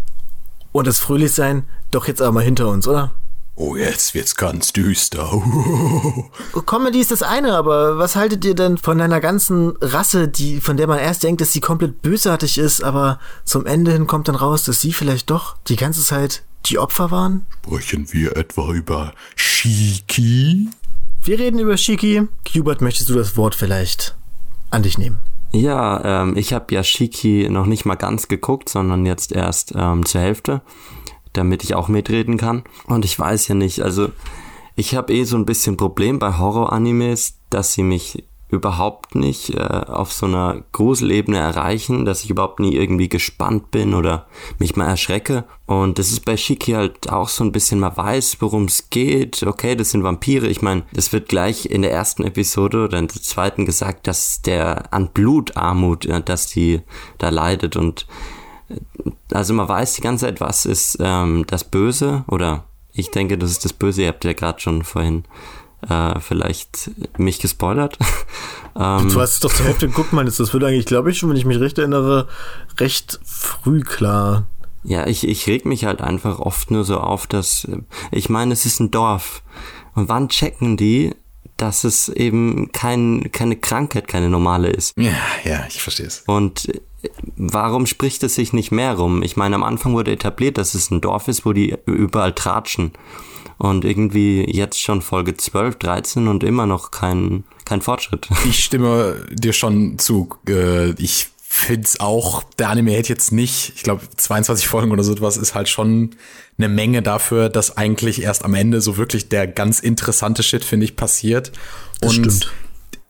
und das Fröhlichsein doch jetzt aber mal hinter uns, oder? Oh, jetzt wird's ganz düster. Comedy ist das eine, aber was haltet ihr denn von einer ganzen Rasse, die, von der man erst denkt, dass sie komplett bösartig ist, aber zum Ende hin kommt dann raus, dass sie vielleicht doch die ganze Zeit die Opfer waren? Sprechen wir etwa über Shiki? Wir reden über Shiki. Hubert, möchtest du das Wort vielleicht an dich nehmen? Ja, ähm, ich habe ja Shiki noch nicht mal ganz geguckt, sondern jetzt erst ähm, zur Hälfte, damit ich auch mitreden kann. Und ich weiß ja nicht, also ich habe eh so ein bisschen Problem bei Horror-Animes, dass sie mich überhaupt nicht äh, auf so einer Gruselebene erreichen, dass ich überhaupt nie irgendwie gespannt bin oder mich mal erschrecke. Und das ist bei Shiki halt auch so ein bisschen, man weiß, worum es geht. Okay, das sind Vampire. Ich meine, das wird gleich in der ersten Episode oder in der zweiten gesagt, dass der an Blutarmut, äh, dass die da leidet. Und äh, also man weiß die ganze Zeit, was ist ähm, das Böse oder ich denke, das ist das Böse. Ihr habt ja gerade schon vorhin äh, vielleicht mich gespoilert. ähm, Du hast es doch zur Hälfte geguckt, meinst? Das wird eigentlich, glaube ich, schon, wenn ich mich recht erinnere, recht früh klar. Ja, ich, ich reg mich halt einfach oft nur so auf, dass, äh, ich meine, es ist ein Dorf. Und wann checken die, dass es eben kein, keine Krankheit, keine normale ist? Ja, ja, ich verstehe es. Und äh, warum spricht es sich nicht mehr rum? Ich meine, am Anfang wurde etabliert, dass es ein Dorf ist, wo die überall tratschen. Und irgendwie jetzt schon Folge 12, 13 und immer noch kein, kein Fortschritt. Ich stimme dir schon zu. Äh, Ich finde es auch, der Anime hätte jetzt nicht, ich glaube, 22 Folgen oder so etwas ist halt schon eine Menge dafür, dass eigentlich erst am Ende so wirklich der ganz interessante Shit, finde ich, passiert. Das Und stimmt.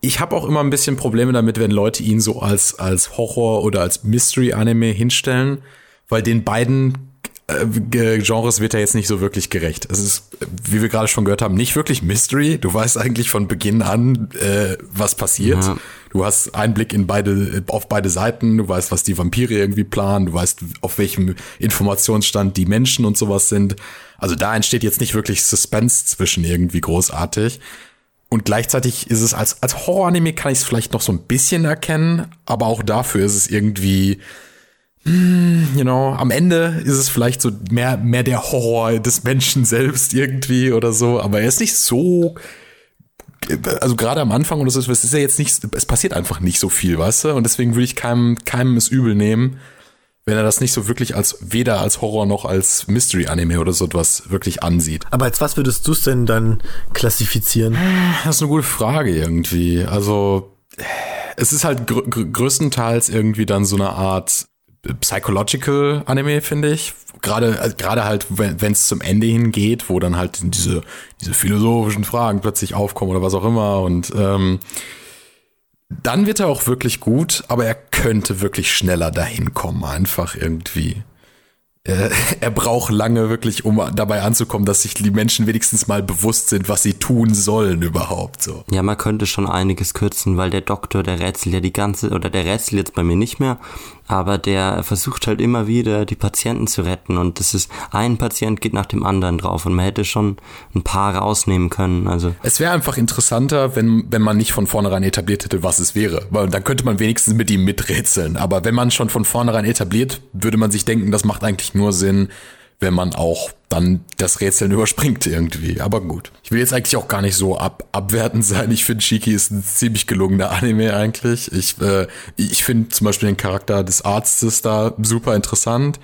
ich habe auch immer ein bisschen Probleme damit, wenn Leute ihn so als, als Horror- oder als Mystery-Anime hinstellen, weil den beiden äh, Ge- Genres wird er jetzt nicht so wirklich gerecht. Es ist, äh, wie wir gerade schon gehört haben, nicht wirklich Mystery. Du weißt eigentlich von Beginn an, äh, was passiert. Ja. Du hast Einblick in beide, auf beide Seiten. Du weißt, was die Vampire irgendwie planen. Du weißt, auf welchem Informationsstand die Menschen und sowas sind. Also da entsteht jetzt nicht wirklich Suspense zwischen irgendwie großartig. Und gleichzeitig ist es als, als Horror-Anime kann ich es vielleicht noch so ein bisschen erkennen, aber auch dafür ist es irgendwie, you know, am Ende ist es vielleicht so mehr, mehr der Horror des Menschen selbst irgendwie oder so, aber er ist nicht so, also gerade am Anfang oder so, es ist ja jetzt nicht, es passiert einfach nicht so viel, weißt du, und deswegen würde ich keinem, keinem es übel nehmen, wenn er das nicht so wirklich als, weder als Horror noch als Mystery-Anime oder so etwas wirklich ansieht. Aber als was würdest du es denn dann klassifizieren? Das ist eine gute Frage irgendwie. Also, es ist halt gr gr größtenteils irgendwie dann so eine Art Psychological Anime, finde ich. Gerade, also gerade halt, wenn es zum Ende hingeht, wo dann halt diese, diese philosophischen Fragen plötzlich aufkommen oder was auch immer. Und ähm, dann wird er auch wirklich gut, aber er könnte wirklich schneller dahin kommen, einfach irgendwie. Er, braucht lange wirklich, um dabei anzukommen, dass sich die Menschen wenigstens mal bewusst sind, was sie tun sollen überhaupt so. Ja, man könnte schon einiges kürzen, weil der Doktor, der Rätsel ja die ganze, oder der Rätsel jetzt bei mir nicht mehr, aber der versucht halt immer wieder, die Patienten zu retten. Und das ist, ein Patient geht nach dem anderen drauf. Und man hätte schon ein paar rausnehmen können, also. Es wäre einfach interessanter, wenn, wenn man nicht von vornherein etabliert hätte, was es wäre, weil dann könnte man wenigstens mit ihm miträtseln, aber wenn man schon von vornherein etabliert, würde man sich denken, das macht eigentlich nur Sinn, wenn man auch dann das Rätseln überspringt irgendwie. Aber gut. Ich will jetzt eigentlich auch gar nicht so ab abwertend sein. Ich finde, Shiki ist ein ziemlich gelungener Anime eigentlich. Ich, äh, ich finde zum Beispiel den Charakter des Arztes da super interessant.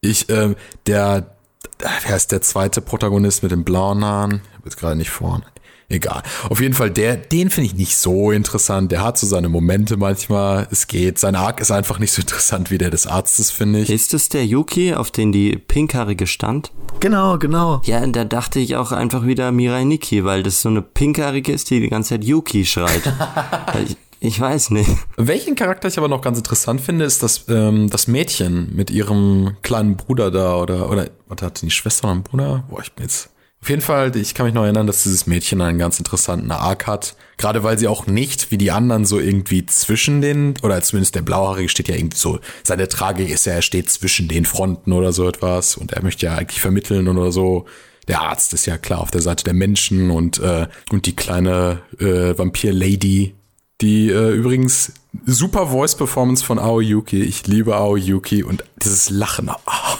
Ich, äh, der, wer ist der zweite Protagonist mit den blauen Haaren? Ich habe jetzt gerade nicht vorne. Egal. Auf jeden Fall, der, den finde ich nicht so interessant. Der hat so seine Momente manchmal. Es geht. Sein Arc ist einfach nicht so interessant wie der des Arztes, finde ich. Ist es der Yuki, auf den die pinkhaarige stand? Genau, genau. Ja, da dachte ich auch einfach wieder Mirai Nikki, weil das so eine pinkhaarige ist, die die ganze Zeit Yuki schreit. ich, ich weiß nicht. Welchen Charakter ich aber noch ganz interessant finde, ist das, ähm, das Mädchen mit ihrem kleinen Bruder da oder, oder, warte, hat die Schwester oder einen Bruder? Boah, ich bin jetzt auf jeden Fall, ich kann mich noch erinnern, dass dieses Mädchen einen ganz interessanten Arc hat. Gerade weil sie auch nicht, wie die anderen, so irgendwie zwischen den, oder zumindest der Blauhaarige steht ja irgendwie so, seine Tragik ist ja, er steht zwischen den Fronten oder so etwas und er möchte ja eigentlich vermitteln oder so. Der Arzt ist ja klar auf der Seite der Menschen und, äh, und die kleine äh, Vampir-Lady, die äh, übrigens super Voice-Performance von Aoyuki. Ich liebe Aoyuki und dieses Lachen.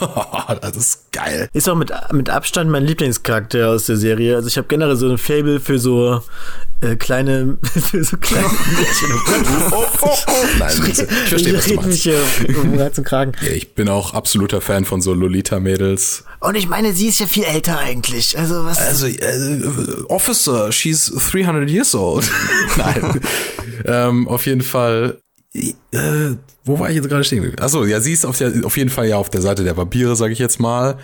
das ist geil. Ist auch mit, mit Abstand mein Lieblingscharakter aus der Serie. Also ich habe generell so ein Fable für so äh, kleine, so kleine Mädchen. oh, oh, oh. Nein, ich verstehe, was du meinst. Mich, äh, um und Kragen. Ja, ich bin auch absoluter Fan von so Lolita-Mädels. Und ich meine, sie ist ja viel älter eigentlich. Also was? Also, äh, Officer, she's 300 years old. Nein. ähm, auf jeden Fall. Äh, wo war ich jetzt gerade stehen? Achso, ja, sie ist auf, der, auf jeden Fall ja auf der Seite der Vampire, sage ich jetzt mal.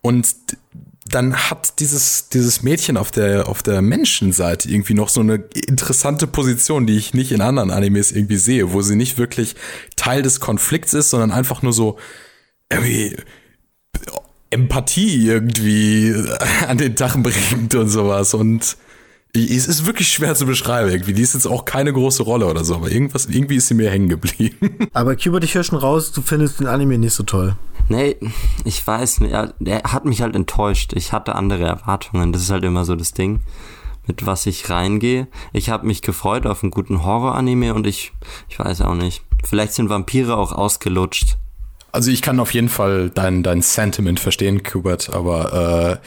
Und dann hat dieses, dieses Mädchen auf der, auf der Menschenseite irgendwie noch so eine interessante Position, die ich nicht in anderen Animes irgendwie sehe, wo sie nicht wirklich Teil des Konflikts ist, sondern einfach nur so irgendwie Empathie irgendwie an den Tag bringt und sowas. Und es ist wirklich schwer zu beschreiben irgendwie. Die ist jetzt auch keine große Rolle oder so, aber irgendwas, irgendwie ist sie mir hängen geblieben. Aber Cuba, ich höre schon raus, du findest den Anime nicht so toll. Nee, ich weiß nicht. Er, er hat mich halt enttäuscht. Ich hatte andere Erwartungen. Das ist halt immer so das Ding, mit was ich reingehe. Ich habe mich gefreut auf einen guten Horror-Anime und ich, ich weiß auch nicht. Vielleicht sind Vampire auch ausgelutscht. Also ich kann auf jeden Fall dein, dein Sentiment verstehen, Kubert, aber äh,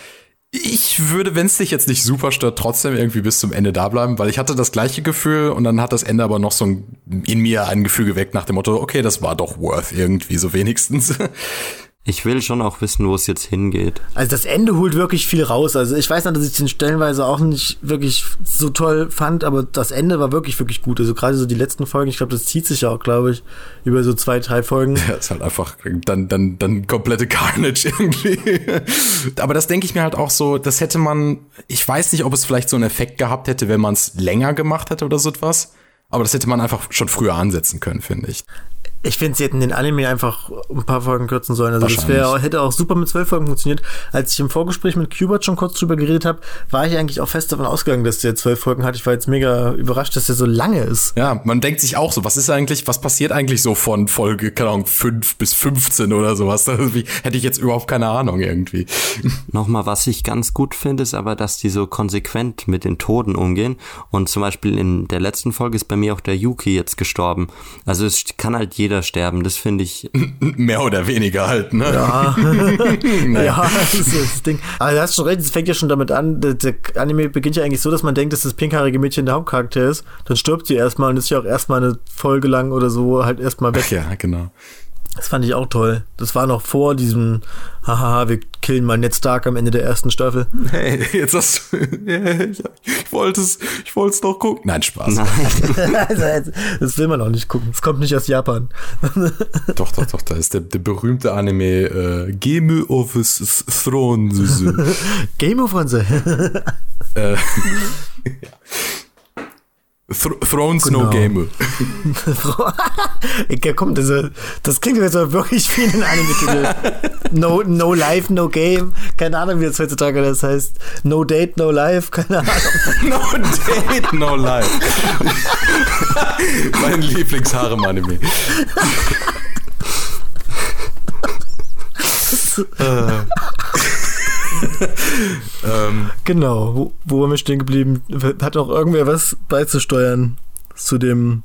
ich würde, wenn es dich jetzt nicht super stört, trotzdem irgendwie bis zum Ende da bleiben, weil ich hatte das gleiche Gefühl und dann hat das Ende aber noch so ein, in mir ein Gefühl geweckt nach dem Motto, okay, das war doch worth irgendwie so wenigstens. Ich will schon auch wissen, wo es jetzt hingeht. Also das Ende holt wirklich viel raus. Also ich weiß noch, dass ich den stellenweise auch nicht wirklich so toll fand, aber das Ende war wirklich, wirklich gut. Also gerade so die letzten Folgen, ich glaube, das zieht sich ja auch, glaube ich, über so zwei, drei Folgen. Ja, ist halt einfach dann, dann, dann komplette Carnage irgendwie. aber das denke ich mir halt auch so, das hätte man, ich weiß nicht, ob es vielleicht so einen Effekt gehabt hätte, wenn man es länger gemacht hätte oder so etwas. Aber das hätte man einfach schon früher ansetzen können, finde ich. Ich finde, sie hätten den Anime einfach ein paar Folgen kürzen sollen. Also das wär, hätte auch super mit zwölf Folgen funktioniert. Als ich im Vorgespräch mit Kubert schon kurz drüber geredet habe, war ich eigentlich auch fest davon ausgegangen, dass der zwölf Folgen hat. Ich war jetzt mega überrascht, dass der so lange ist. Ja, man denkt sich auch so, was ist eigentlich, was passiert eigentlich so von Folge, keine Ahnung, fünf bis 15 oder sowas? Hätte ich jetzt überhaupt keine Ahnung irgendwie. Nochmal, was ich ganz gut finde, ist aber, dass die so konsequent mit den Toten umgehen. Und zum Beispiel in der letzten Folge ist bei mir auch der Yuki jetzt gestorben. Also es kann halt jeder jeder sterben. Das finde ich. Mehr oder weniger halt, ne? Ja. ja, das ist das Ding. Aber du hast schon recht, es fängt ja schon damit an. Der, der, Anime beginnt ja eigentlich so, dass man denkt, dass das pinkhaarige Mädchen der Hauptcharakter ist. Dann stirbt sie erstmal und ist ja auch erstmal eine Folge lang oder so halt erstmal weg. Ach ja, genau. Das fand ich auch toll. Das war noch vor diesem, haha, wir killen mal Ned Stark am Ende der ersten Staffel. Hey, jetzt hast du, ich, wollte es, ich wollte es noch gucken. Nein, Spaß. Nein. also, das will man auch nicht gucken. Es kommt nicht aus Japan. doch, doch, doch, da ist der, der berühmte Anime äh, Game of Thrones. Game of Thrones. äh, ja. Th no genau. game. Gamer. Komm, das, das klingt jetzt aber wirklich wie ein Anime-Titel. No, no Life, No Game. Keine Ahnung, wie das heutzutage das heißt. No Date, No Life. Keine Ahnung. no Date, No Life. mein Lieblingsharem-Anime. äh. ähm. Genau, wo, wo waren wir stehen geblieben? Hat auch irgendwer was beizusteuern zu dem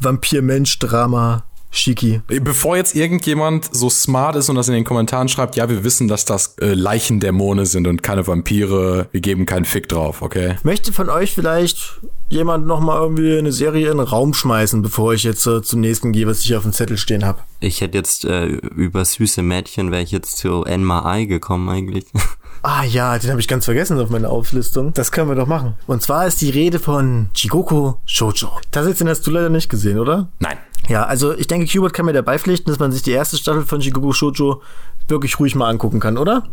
Vampir-Mensch-Drama Shiki. Bevor jetzt irgendjemand so smart ist und das in den Kommentaren schreibt, ja, wir wissen, dass das äh, Leichendämone sind und keine Vampire, wir geben keinen Fick drauf, okay? Möchte von euch vielleicht jemand nochmal irgendwie eine Serie in den Raum schmeißen, bevor ich jetzt äh, zum nächsten gehe, was ich auf dem Zettel stehen habe? Ich hätte jetzt äh, über süße Mädchen wäre ich jetzt zu Enma Ai gekommen eigentlich. Ah ja, den habe ich ganz vergessen auf meiner Auflistung. Das können wir doch machen. Und zwar ist die Rede von Chigoko Shoujo. Das den hast du leider nicht gesehen, oder? Nein. Ja, also ich denke, Hubert kann mir dabei pflichten, dass man sich die erste Staffel von Shikoku Shoujo wirklich ruhig mal angucken kann, oder?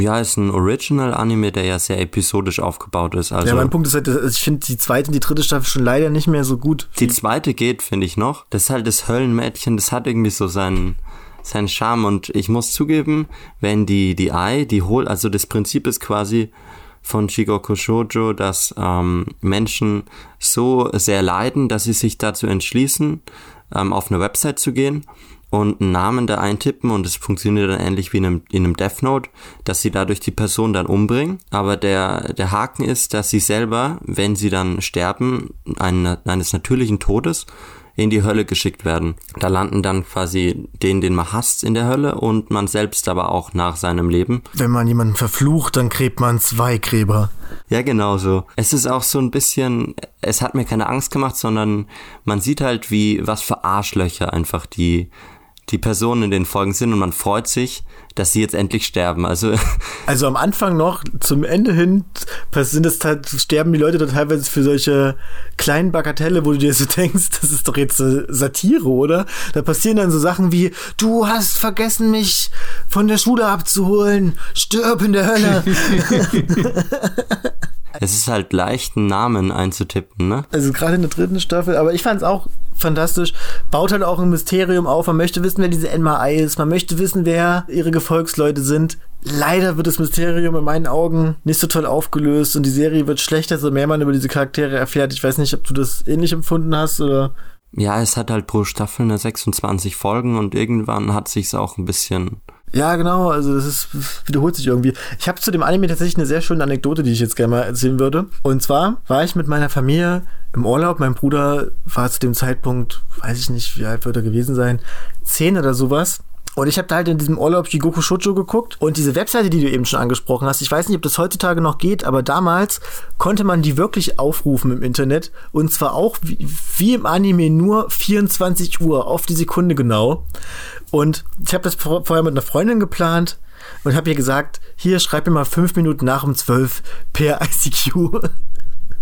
Ja, ist ein Original-Anime, der ja sehr episodisch aufgebaut ist. Also ja, mein Punkt ist halt, ich finde die zweite und die dritte Staffel schon leider nicht mehr so gut. Die zweite geht, finde ich noch. Das ist halt das Höllenmädchen, das hat irgendwie so seinen, seinen Charme und ich muss zugeben, wenn die, die Ei, die holt, also das Prinzip ist quasi, von Shigoku Shoujo, dass ähm, Menschen so sehr leiden, dass sie sich dazu entschließen, ähm, auf eine Website zu gehen und einen Namen da eintippen und es funktioniert dann ähnlich wie in einem, in einem Death Note, dass sie dadurch die Person dann umbringen. Aber der, der Haken ist, dass sie selber, wenn sie dann sterben, einen, eines natürlichen Todes, in die Hölle geschickt werden. Da landen dann quasi den, den man hasst in der Hölle und man selbst aber auch nach seinem Leben. Wenn man jemanden verflucht, dann gräbt man zwei Gräber. Ja, genau so. Es ist auch so ein bisschen, es hat mir keine Angst gemacht, sondern man sieht halt, wie, was für Arschlöcher einfach die, die Personen in den Folgen sind und man freut sich, dass sie jetzt endlich sterben. Also, also am Anfang noch, zum Ende hin, sind es halt, sterben die Leute da teilweise für solche kleinen Bagatelle, wo du dir so denkst, das ist doch jetzt Satire, oder? Da passieren dann so Sachen wie, du hast vergessen, mich von der Schule abzuholen, stirb in der Hölle. es ist halt leicht, einen Namen einzutippen, ne? Also gerade in der dritten Staffel, aber ich fand es auch fantastisch. Baut halt auch ein Mysterium auf. Man möchte wissen, wer diese NMI ist. Man möchte wissen, wer ihre Gefolgsleute sind. Leider wird das Mysterium in meinen Augen nicht so toll aufgelöst und die Serie wird schlechter, so mehr man über diese Charaktere erfährt. Ich weiß nicht, ob du das ähnlich empfunden hast oder. Ja, es hat halt pro Staffel eine 26 Folgen und irgendwann hat sich's auch ein bisschen ja, genau, also das ist wiederholt sich irgendwie. Ich habe zu dem Anime tatsächlich eine sehr schöne Anekdote, die ich jetzt gerne mal erzählen würde. Und zwar war ich mit meiner Familie im Urlaub. Mein Bruder war zu dem Zeitpunkt, weiß ich nicht, wie alt wird er gewesen sein, zehn oder sowas. Und ich habe da halt in diesem Urlaub Jigoku Shoujo geguckt. Und diese Webseite, die du eben schon angesprochen hast, ich weiß nicht, ob das heutzutage noch geht, aber damals konnte man die wirklich aufrufen im Internet. Und zwar auch wie, wie im Anime nur 24 Uhr auf die Sekunde genau. Und ich habe das vorher mit einer Freundin geplant und habe ihr gesagt, hier schreib mir mal fünf Minuten nach um zwölf per ICQ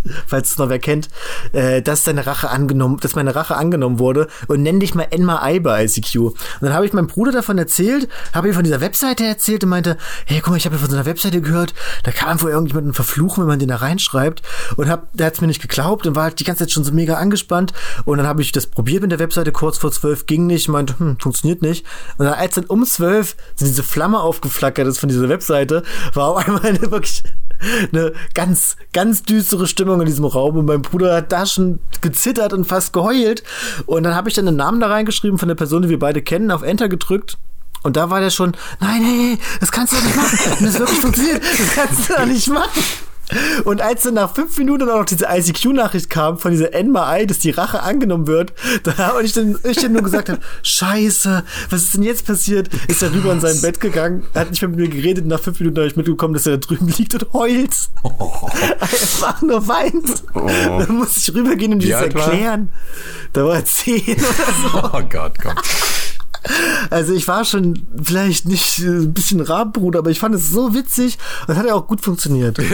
falls es noch wer kennt, äh, dass deine Rache angenommen, dass meine Rache angenommen wurde und nenn dich mal Enma Ai bei ICQ. Und dann habe ich meinem Bruder davon erzählt, habe ihm von dieser Webseite erzählt und meinte, hey, guck mal, ich habe von so einer Webseite gehört, da kann man wohl irgendjemanden verfluchen, wenn man den da reinschreibt. Und hab, der hat es mir nicht geglaubt und war halt die ganze Zeit schon so mega angespannt. Und dann habe ich das probiert mit der Webseite kurz vor zwölf, ging nicht, meinte, hm, funktioniert nicht. Und dann als dann um zwölf diese Flamme aufgeflackert ist von dieser Webseite, war auf einmal eine wirklich eine ganz, ganz düstere Stimmung in diesem Raum und mein Bruder hat da schon gezittert und fast geheult. Und dann habe ich dann einen Namen da reingeschrieben von der Person, die wir beide kennen, auf Enter gedrückt. Und da war der schon, nein, hey, das kannst du doch nicht machen. Das wirklich funktioniert, das kannst du doch nicht machen. Und als dann nach fünf Minuten auch noch diese ICQ-Nachricht kam von dieser NMI, dass die Rache angenommen wird, da habe ich dann, ich dann nur gesagt habe, scheiße, was ist denn jetzt passiert? Ist er rüber in sein Bett gegangen, hat nicht mehr mit mir geredet und nach fünf Minuten habe ich mitbekommen, dass er da drüben liegt und heult. Oh. Einfach nur weint. Oh. Dann muss ich rübergehen und ihm das erklären. Da war er zehn oder so. Oh Gott, komm. Also ich war schon vielleicht nicht äh, ein bisschen Rabenbruder, aber ich fand es so witzig und hat ja auch gut funktioniert.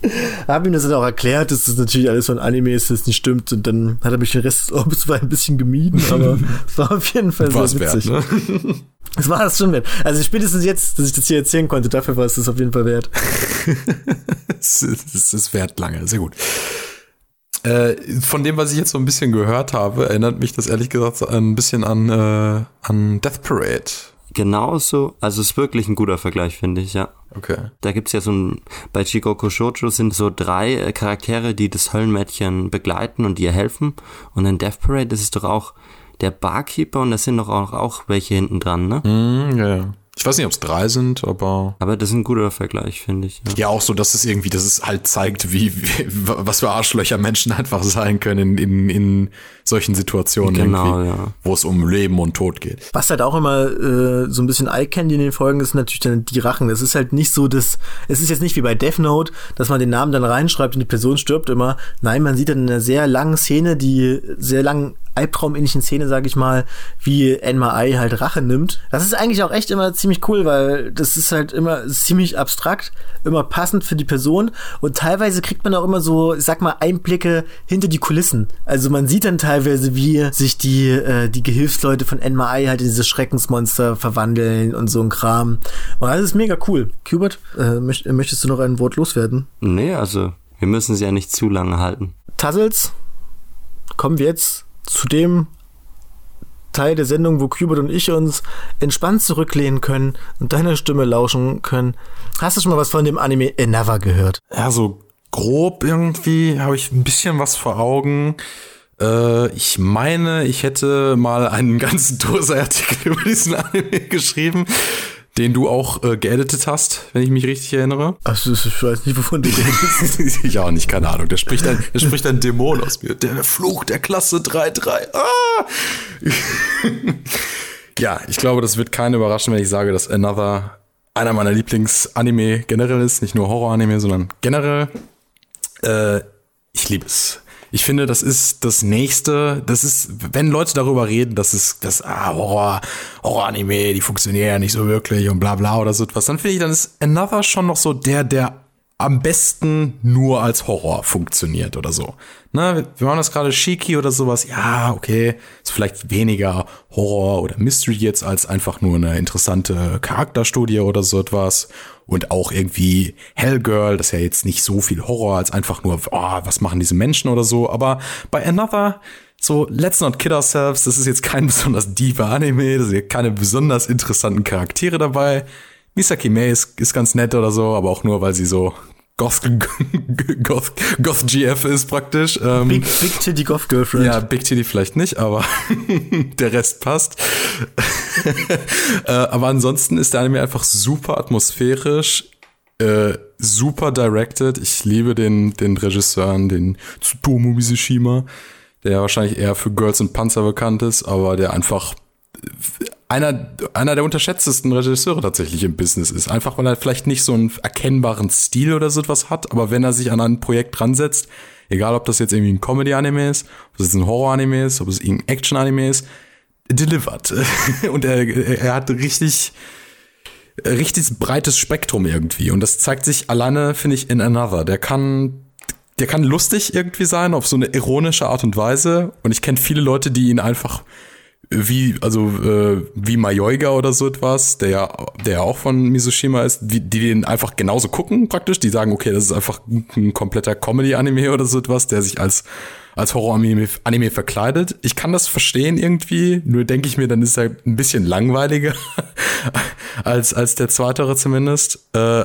Hab ihm das dann auch erklärt, dass das natürlich alles von Anime ist, das nicht stimmt. Und dann hat er mich den Rest des Orbis ein bisschen gemieden, aber es war auf jeden Fall War's sehr witzig. Wert, ne? Es war das schon wert. Also spätestens jetzt, dass ich das hier erzählen konnte, dafür war es das auf jeden Fall wert. Es ist wert lange, sehr gut. Äh, von dem, was ich jetzt so ein bisschen gehört habe, erinnert mich das ehrlich gesagt ein bisschen an, äh, an Death Parade. Genauso, also ist wirklich ein guter Vergleich, finde ich, ja. Okay. Da gibt's ja so ein, bei Chigoko Shoujo sind so drei äh, Charaktere, die das Höllenmädchen begleiten und ihr helfen. Und in Death Parade ist es doch auch der Barkeeper und das sind doch auch, auch welche hinten dran, ne? Mm, ja, ja. Ich weiß nicht, ob es drei sind, aber. Aber das ist ein guter Vergleich, finde ich. Ja. ja. auch so, dass es irgendwie, dass es halt zeigt, wie, wie was für Arschlöcher Menschen einfach sein können in, in, in solchen Situationen, genau, ja. wo es um Leben und Tod geht. Was halt auch immer äh, so ein bisschen Eye-Candy in den Folgen ist, natürlich dann die Rachen. Das ist halt nicht so, dass es ist jetzt nicht wie bei Death Note, dass man den Namen dann reinschreibt und die Person stirbt immer. Nein, man sieht dann in einer sehr langen Szene, die sehr lang albtraumähnlichen Szene, sage ich mal, wie Enma Ai halt Rache nimmt. Das ist eigentlich auch echt immer ziemlich cool, weil das ist halt immer ziemlich abstrakt, immer passend für die Person und teilweise kriegt man auch immer so, ich sag mal, Einblicke hinter die Kulissen. Also man sieht dann teilweise, wie sich die, äh, die Gehilfsleute von Enma Ai halt in diese Schreckensmonster verwandeln und so ein Kram. Und das ist mega cool. Hubert, äh, möcht, möchtest du noch ein Wort loswerden? Nee, also wir müssen sie ja nicht zu lange halten. Tassels, kommen wir jetzt zu dem Teil der Sendung, wo Kubert und ich uns entspannt zurücklehnen können und deiner Stimme lauschen können. Hast du schon mal was von dem Anime Another gehört? Ja, so grob irgendwie habe ich ein bisschen was vor Augen. Äh, ich meine, ich hätte mal einen ganzen Dose-Artikel über diesen Anime geschrieben den du auch äh, geeditet hast, wenn ich mich richtig erinnere. Also ich weiß nicht, wovon du redest. ich auch nicht, keine Ahnung. Der spricht ein, der spricht ein Dämon aus mir. Der Fluch der Klasse 3-3. Ah! ja, ich glaube, das wird keinen überraschen, wenn ich sage, dass Another einer meiner Lieblings-Anime generell ist. Nicht nur Horror-Anime, sondern generell. Äh, ich liebe es. Ich finde, das ist das nächste, das ist, wenn Leute darüber reden, dass es, das ah, Horror, Horror-Anime, die funktionieren ja nicht so wirklich und bla bla oder so etwas, dann finde ich, dann ist Another schon noch so der, der am besten nur als Horror funktioniert oder so. Ne, wir machen das gerade Shiki oder sowas. Ja, okay, ist vielleicht weniger Horror oder Mystery jetzt als einfach nur eine interessante Charakterstudie oder so etwas. Und auch irgendwie Hellgirl, das ist ja jetzt nicht so viel Horror als einfach nur, oh, was machen diese Menschen oder so. Aber bei Another, so, let's not kid ourselves, das ist jetzt kein besonders diva Anime, das sind keine besonders interessanten Charaktere dabei. Misaki May ist, ist ganz nett oder so, aber auch nur, weil sie so Goth, Goth, Goth GF ist praktisch. Ähm, Big, Big Titty Goth Girlfriend. Ja, Big Titty vielleicht nicht, aber der Rest passt. äh, aber ansonsten ist der Anime einfach super atmosphärisch, äh, super directed. Ich liebe den, den Regisseuren, den Tsutomu Mizishima, der ja wahrscheinlich eher für Girls and Panzer bekannt ist, aber der einfach einer, einer der unterschätztesten Regisseure tatsächlich im Business ist. Einfach weil er vielleicht nicht so einen erkennbaren Stil oder so etwas hat, aber wenn er sich an ein Projekt dran setzt, egal ob das jetzt irgendwie ein Comedy-Anime ist, ob es ein Horror-Anime ist, ob es ein Action-Anime ist, delivered. Und er, er hat richtig, richtig breites Spektrum irgendwie. Und das zeigt sich alleine, finde ich, in Another. Der kann der kann lustig irgendwie sein, auf so eine ironische Art und Weise. Und ich kenne viele Leute, die ihn einfach wie, also äh, wie Mayoiga oder so etwas, der ja, der ja auch von Mizushima ist, die, die den einfach genauso gucken praktisch, die sagen, okay, das ist einfach ein kompletter Comedy-Anime oder so etwas, der sich als als Horror-Anime Anime verkleidet. Ich kann das verstehen irgendwie, nur denke ich mir, dann ist er ein bisschen langweiliger als, als der zweitere zumindest. Äh,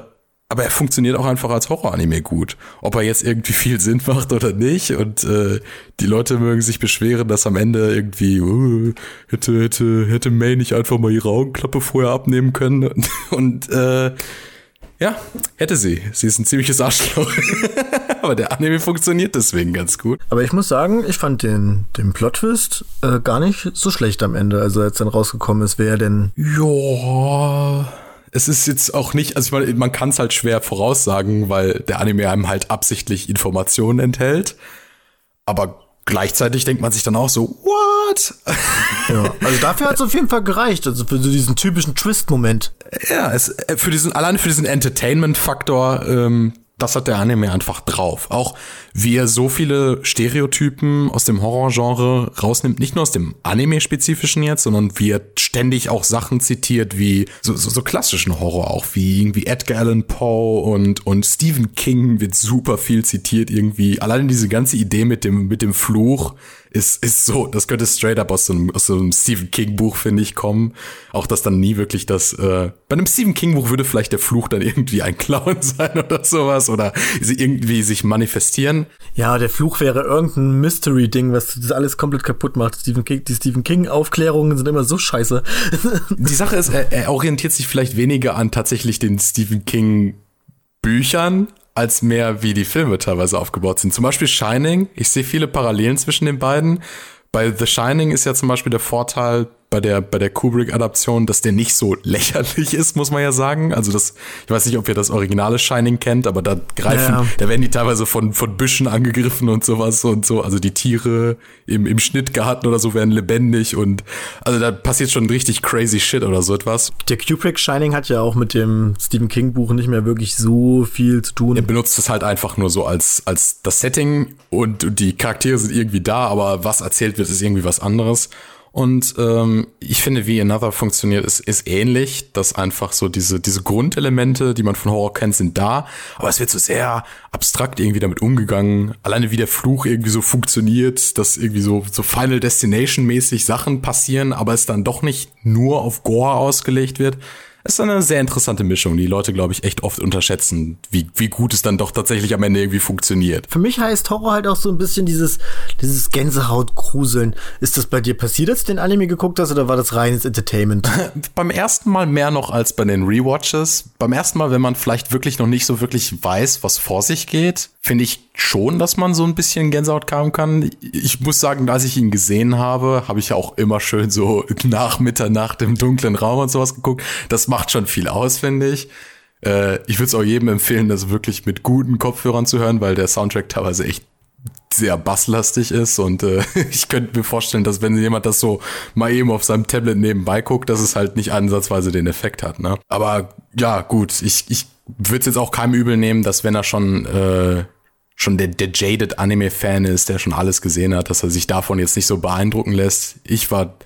aber er funktioniert auch einfach als Horror-Anime gut. Ob er jetzt irgendwie viel Sinn macht oder nicht. Und äh, die Leute mögen sich beschweren, dass am Ende irgendwie uh, hätte, hätte, hätte May nicht einfach mal ihre Augenklappe vorher abnehmen können. Und, und äh, ja, hätte sie. Sie ist ein ziemliches Arschloch. aber der Anime funktioniert deswegen ganz gut. Aber ich muss sagen, ich fand den, den Plot-Twist äh, gar nicht so schlecht am Ende. Also als dann rausgekommen ist, wer denn... Ja es ist jetzt auch nicht, also ich meine, man kann es halt schwer voraussagen, weil der Anime einem halt absichtlich Informationen enthält. Aber gleichzeitig denkt man sich dann auch so, what? Ja, also dafür hat es auf jeden Fall gereicht, also für so diesen typischen Twist-Moment. Ja, es, äh, für diesen, allein für diesen Entertainment-Faktor ähm, das hat der Anime einfach drauf. Auch wie er so viele Stereotypen aus dem Horrorgenre rausnimmt, nicht nur aus dem Anime-spezifischen jetzt, sondern wie er ständig auch Sachen zitiert, wie so, so, so klassischen Horror auch, wie irgendwie Edgar Allan Poe und, und Stephen King wird super viel zitiert irgendwie. Allein diese ganze Idee mit dem, mit dem Fluch ist, ist so, das könnte straight up aus so einem, aus so einem Stephen King Buch, finde ich, kommen. Auch dass dann nie wirklich das, äh, bei einem Stephen King Buch würde vielleicht der Fluch dann irgendwie ein Clown sein oder sowas oder sie irgendwie sich manifestieren. Ja, der Fluch wäre irgendein Mystery-Ding, was das alles komplett kaputt macht. Stephen King, die Stephen King-Aufklärungen sind immer so scheiße. Die Sache ist, er, er orientiert sich vielleicht weniger an tatsächlich den Stephen King Büchern als mehr wie die Filme teilweise aufgebaut sind. Zum Beispiel Shining. Ich sehe viele Parallelen zwischen den beiden. Bei The Shining ist ja zum Beispiel der Vorteil, bei der, bei der Kubrick-Adaption, dass der nicht so lächerlich ist, muss man ja sagen. Also das, ich weiß nicht, ob ihr das originale Shining kennt, aber da greifen, ja. da werden die teilweise von, von Büschen angegriffen und sowas und so. Also die Tiere im, im Schnittgarten oder so werden lebendig und also da passiert schon richtig crazy shit oder so etwas. Der Kubrick Shining hat ja auch mit dem Stephen King Buch nicht mehr wirklich so viel zu tun. Er benutzt es halt einfach nur so als, als das Setting und die Charaktere sind irgendwie da, aber was erzählt wird, ist irgendwie was anderes. Und ähm, ich finde, wie Another funktioniert, ist, ist ähnlich, dass einfach so diese, diese Grundelemente, die man von Horror kennt, sind da, aber es wird so sehr abstrakt irgendwie damit umgegangen. Alleine wie der Fluch irgendwie so funktioniert, dass irgendwie so, so Final Destination mäßig Sachen passieren, aber es dann doch nicht nur auf Gore ausgelegt wird ist eine sehr interessante Mischung, die Leute, glaube ich, echt oft unterschätzen, wie, wie gut es dann doch tatsächlich am Ende irgendwie funktioniert. Für mich heißt Horror halt auch so ein bisschen dieses, dieses Gänsehautgruseln. Ist das bei dir passiert, als du den Anime geguckt hast, oder war das reines Entertainment? Beim ersten Mal mehr noch als bei den Rewatches. Beim ersten Mal, wenn man vielleicht wirklich noch nicht so wirklich weiß, was vor sich geht, finde ich schon, dass man so ein bisschen Gänsehaut haben kann. Ich muss sagen, als ich ihn gesehen habe, habe ich ja auch immer schön so nach Mitternacht im dunklen Raum und sowas geguckt. Das macht schon viel aus, finde ich. Äh, ich würde es auch jedem empfehlen, das wirklich mit guten Kopfhörern zu hören, weil der Soundtrack teilweise echt sehr basslastig ist und äh, ich könnte mir vorstellen, dass wenn jemand das so mal eben auf seinem Tablet nebenbei guckt, dass es halt nicht ansatzweise den Effekt hat. Ne? Aber ja, gut, ich, ich würde es jetzt auch keinem übel nehmen, dass wenn er schon äh, schon der, der jaded Anime-Fan ist, der schon alles gesehen hat, dass er sich davon jetzt nicht so beeindrucken lässt. Ich war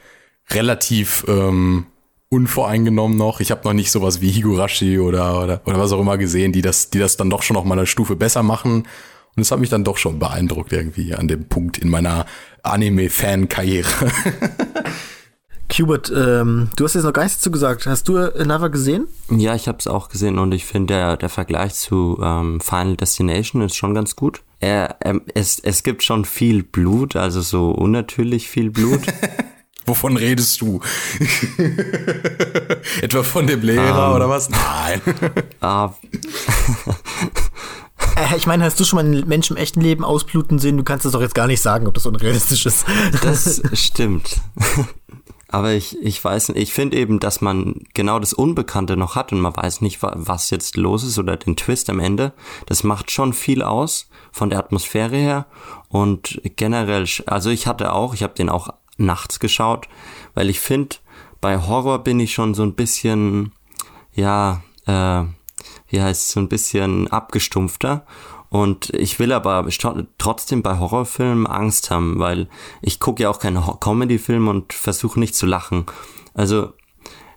relativ ähm, unvoreingenommen noch. Ich habe noch nicht sowas wie Higurashi oder, oder, oder was auch immer gesehen, die das, die das dann doch schon auf meiner Stufe besser machen. Und es hat mich dann doch schon beeindruckt irgendwie an dem Punkt in meiner Anime-Fan-Karriere. Hubert, ähm, du hast jetzt noch gar nichts dazu gesagt. Hast du Another gesehen? Ja, ich habe es auch gesehen und ich finde, der, der Vergleich zu ähm, Final Destination ist schon ganz gut. Er, ähm, es, es gibt schon viel Blut, also so unnatürlich viel Blut. Wovon redest du? Etwa von dem Lehrer um, ähm. oder was? Nein. Uh, ich meine, hast du schon mal einen Menschen im echten Leben ausbluten sehen? Du kannst das doch jetzt gar nicht sagen, ob das unrealistisch ist. Das stimmt. Aber ich, ich weiß nicht, ich finde eben, dass man genau das Unbekannte noch hat und man weiß nicht, was jetzt los ist oder den Twist am Ende. Das macht schon viel aus von der Atmosphäre her und generell, also ich hatte auch, ich habe den auch nachts geschaut, weil ich finde, bei Horror bin ich schon so ein bisschen, ja, äh, wie heißt es, so ein bisschen abgestumpfter und ich will aber trotzdem bei Horrorfilmen Angst haben, weil ich gucke ja auch keine Comedy-Filme und versuche nicht zu lachen. Also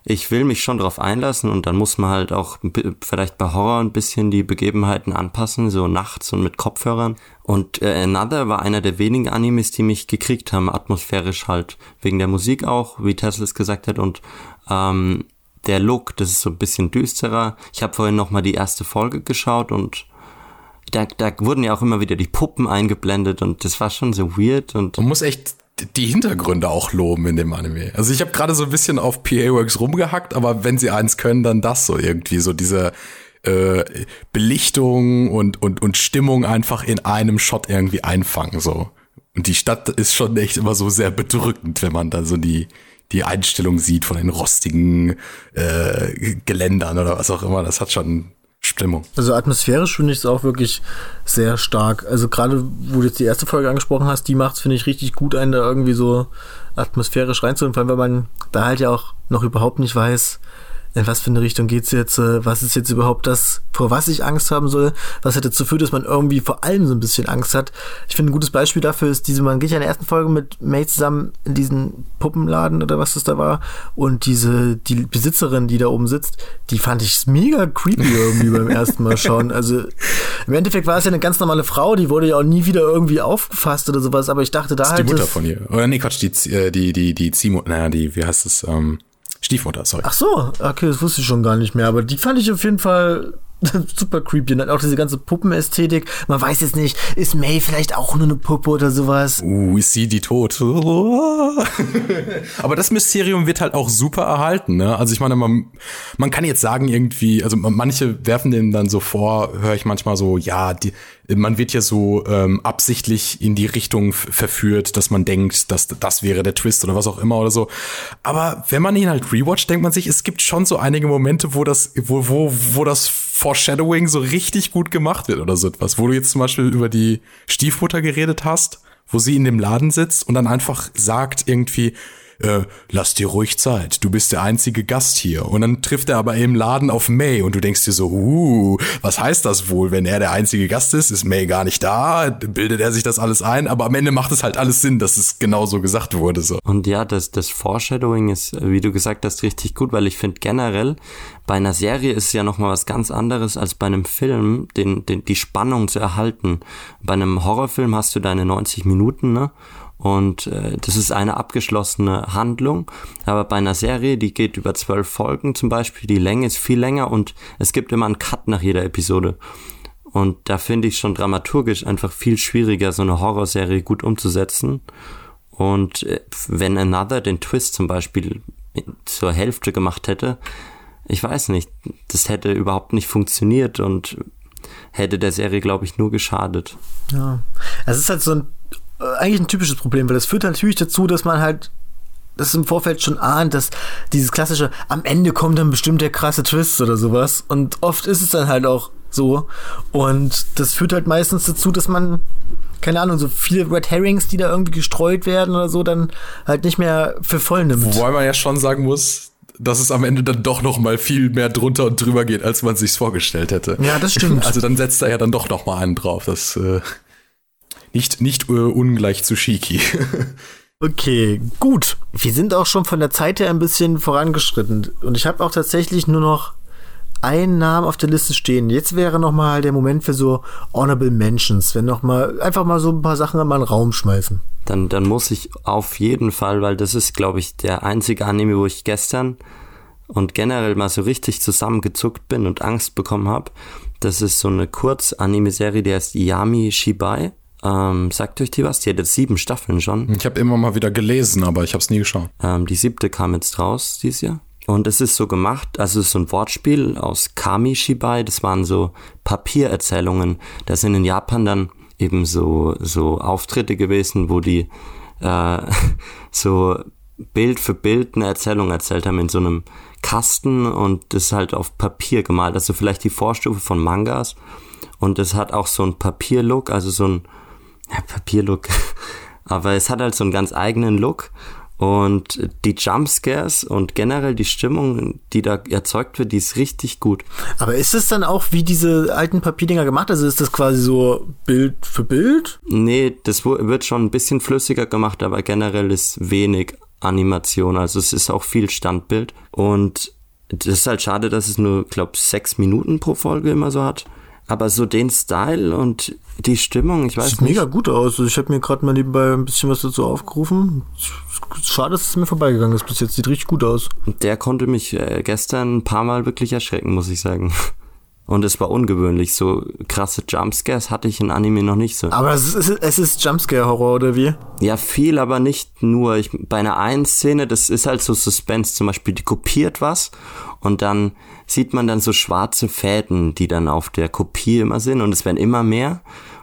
ich will mich schon darauf einlassen und dann muss man halt auch vielleicht bei Horror ein bisschen die Begebenheiten anpassen, so nachts und mit Kopfhörern. Und äh, Another war einer der wenigen Animes, die mich gekriegt haben, atmosphärisch halt, wegen der Musik auch, wie Tesla es gesagt hat und ähm, der Look, das ist so ein bisschen düsterer. Ich habe vorhin nochmal die erste Folge geschaut und da, da wurden ja auch immer wieder die Puppen eingeblendet und das war schon so weird und. Man muss echt die Hintergründe auch loben in dem Anime. Also ich habe gerade so ein bisschen auf PA Works rumgehackt, aber wenn sie eins können, dann das so irgendwie, so diese äh, Belichtung und, und, und Stimmung einfach in einem Shot irgendwie einfangen, so. Und die Stadt ist schon echt immer so sehr bedrückend, wenn man da so die, die Einstellung sieht von den rostigen äh, Geländern oder was auch immer. Das hat schon Stimmung. Also atmosphärisch finde ich es auch wirklich sehr stark. Also gerade, wo du jetzt die erste Folge angesprochen hast, die macht es, finde ich, richtig gut, einen da irgendwie so atmosphärisch reinzuholen, vor allem, weil man da halt ja auch noch überhaupt nicht weiß, in was für eine Richtung geht's jetzt, äh, was ist jetzt überhaupt das, vor was ich Angst haben soll, was hat dazu führt, dass man irgendwie vor allem so ein bisschen Angst hat. Ich finde, ein gutes Beispiel dafür ist diese, man geht ja in der ersten Folge mit May zusammen in diesen Puppenladen oder was das da war und diese, die Besitzerin, die da oben sitzt, die fand ich mega creepy irgendwie beim ersten Mal schauen. Also im Endeffekt war es ja eine ganz normale Frau, die wurde ja auch nie wieder irgendwie aufgefasst oder sowas, aber ich dachte da das ist halt. die Mutter von ihr. Oder nee, Quatsch, die, äh, die, die, die Ziehmutter, naja, die, wie heißt es, ähm, Stiefmutter, sorry. Ach so, okay, das wusste ich schon gar nicht mehr, aber die fand ich auf jeden Fall super creepy. Und dann auch diese ganze Puppenästhetik. Man weiß jetzt nicht, ist May vielleicht auch nur eine Puppe oder sowas? Uh, ist sie die tot? Aber das Mysterium wird halt auch super erhalten, ne? Also ich meine, man, man kann jetzt sagen irgendwie, also manche werfen dem dann so vor, höre ich manchmal so, ja, die, man wird ja so ähm, absichtlich in die Richtung verführt, dass man denkt, dass das wäre der Twist oder was auch immer oder so. Aber wenn man ihn halt rewatcht, denkt man sich, es gibt schon so einige Momente, wo das, wo, wo, wo das Foreshadowing so richtig gut gemacht wird oder so etwas. Wo du jetzt zum Beispiel über die Stiefmutter geredet hast, wo sie in dem Laden sitzt und dann einfach sagt irgendwie, äh, lass dir ruhig Zeit, du bist der einzige Gast hier. Und dann trifft er aber im Laden auf May und du denkst dir so, uh, was heißt das wohl, wenn er der einzige Gast ist? Ist May gar nicht da? Bildet er sich das alles ein? Aber am Ende macht es halt alles Sinn, dass es genau so gesagt wurde. So. Und ja, das, das Foreshadowing ist, wie du gesagt hast, richtig gut, weil ich finde generell, bei einer Serie ist ja nochmal was ganz anderes als bei einem Film, den, den, die Spannung zu erhalten. Bei einem Horrorfilm hast du deine 90 Minuten, ne? Und äh, das ist eine abgeschlossene Handlung. Aber bei einer Serie, die geht über zwölf Folgen zum Beispiel, die Länge ist viel länger und es gibt immer einen Cut nach jeder Episode. Und da finde ich schon dramaturgisch einfach viel schwieriger, so eine Horrorserie gut umzusetzen. Und äh, wenn Another den Twist zum Beispiel zur Hälfte gemacht hätte, ich weiß nicht, das hätte überhaupt nicht funktioniert und hätte der Serie, glaube ich, nur geschadet. Ja, es ist halt so ein eigentlich ein typisches Problem, weil das führt natürlich dazu, dass man halt das im Vorfeld schon ahnt, dass dieses klassische, am Ende kommt dann bestimmt der krasse Twist oder sowas. Und oft ist es dann halt auch so. Und das führt halt meistens dazu, dass man, keine Ahnung, so viele Red Herrings, die da irgendwie gestreut werden oder so, dann halt nicht mehr für voll nimmt. Wobei man ja schon sagen muss, dass es am Ende dann doch noch mal viel mehr drunter und drüber geht, als man sich's vorgestellt hätte. Ja, das stimmt. Also dann setzt er ja dann doch noch mal einen drauf. Das äh nicht, nicht uh, ungleich zu Shiki. okay, gut. Wir sind auch schon von der Zeit her ein bisschen vorangeschritten. Und ich habe auch tatsächlich nur noch einen Namen auf der Liste stehen. Jetzt wäre noch mal der Moment für so Honorable Mentions, wenn noch mal einfach mal so ein paar Sachen in meinen Raum schmeißen. Dann, dann muss ich auf jeden Fall, weil das ist, glaube ich, der einzige Anime, wo ich gestern und generell mal so richtig zusammengezuckt bin und Angst bekommen habe. Das ist so eine Kurz-Anime-Serie, die heißt Yami Shibai. Ähm, sagt euch die was? Die hat jetzt sieben Staffeln schon. Ich habe immer mal wieder gelesen, aber ich habe es nie geschaut. Ähm, die siebte kam jetzt raus dieses Jahr. Und es ist so gemacht, also es ist so ein Wortspiel aus Kami Shibai, das waren so Papiererzählungen. Da sind in Japan dann eben so, so Auftritte gewesen, wo die äh, so Bild für Bild eine Erzählung erzählt haben in so einem Kasten und das halt auf Papier gemalt. Also vielleicht die Vorstufe von Mangas. Und es hat auch so ein Papierlook, also so ein ja, Papierlook. Aber es hat halt so einen ganz eigenen Look. Und die Jumpscares und generell die Stimmung, die da erzeugt wird, die ist richtig gut. Aber ist es dann auch wie diese alten Papierdinger gemacht? Also ist das quasi so Bild für Bild? Nee, das wird schon ein bisschen flüssiger gemacht, aber generell ist wenig Animation. Also es ist auch viel Standbild. Und das ist halt schade, dass es nur, glaube sechs Minuten pro Folge immer so hat. Aber so den Style und die Stimmung, ich weiß Sieht nicht. mega gut aus. Also ich habe mir gerade mal nebenbei ein bisschen was dazu aufgerufen. Schade, dass es mir vorbeigegangen ist bis jetzt. Sieht richtig gut aus. Der konnte mich äh, gestern ein paar Mal wirklich erschrecken, muss ich sagen. Und es war ungewöhnlich. So krasse Jumpscares hatte ich in Anime noch nicht so. Aber es ist, es ist Jumpscare-Horror, oder wie? Ja, viel, aber nicht nur. Ich, bei einer einen Szene, das ist halt so Suspense. Zum Beispiel, die kopiert was und dann sieht man dann so schwarze Fäden, die dann auf der Kopie immer sind und es werden immer mehr.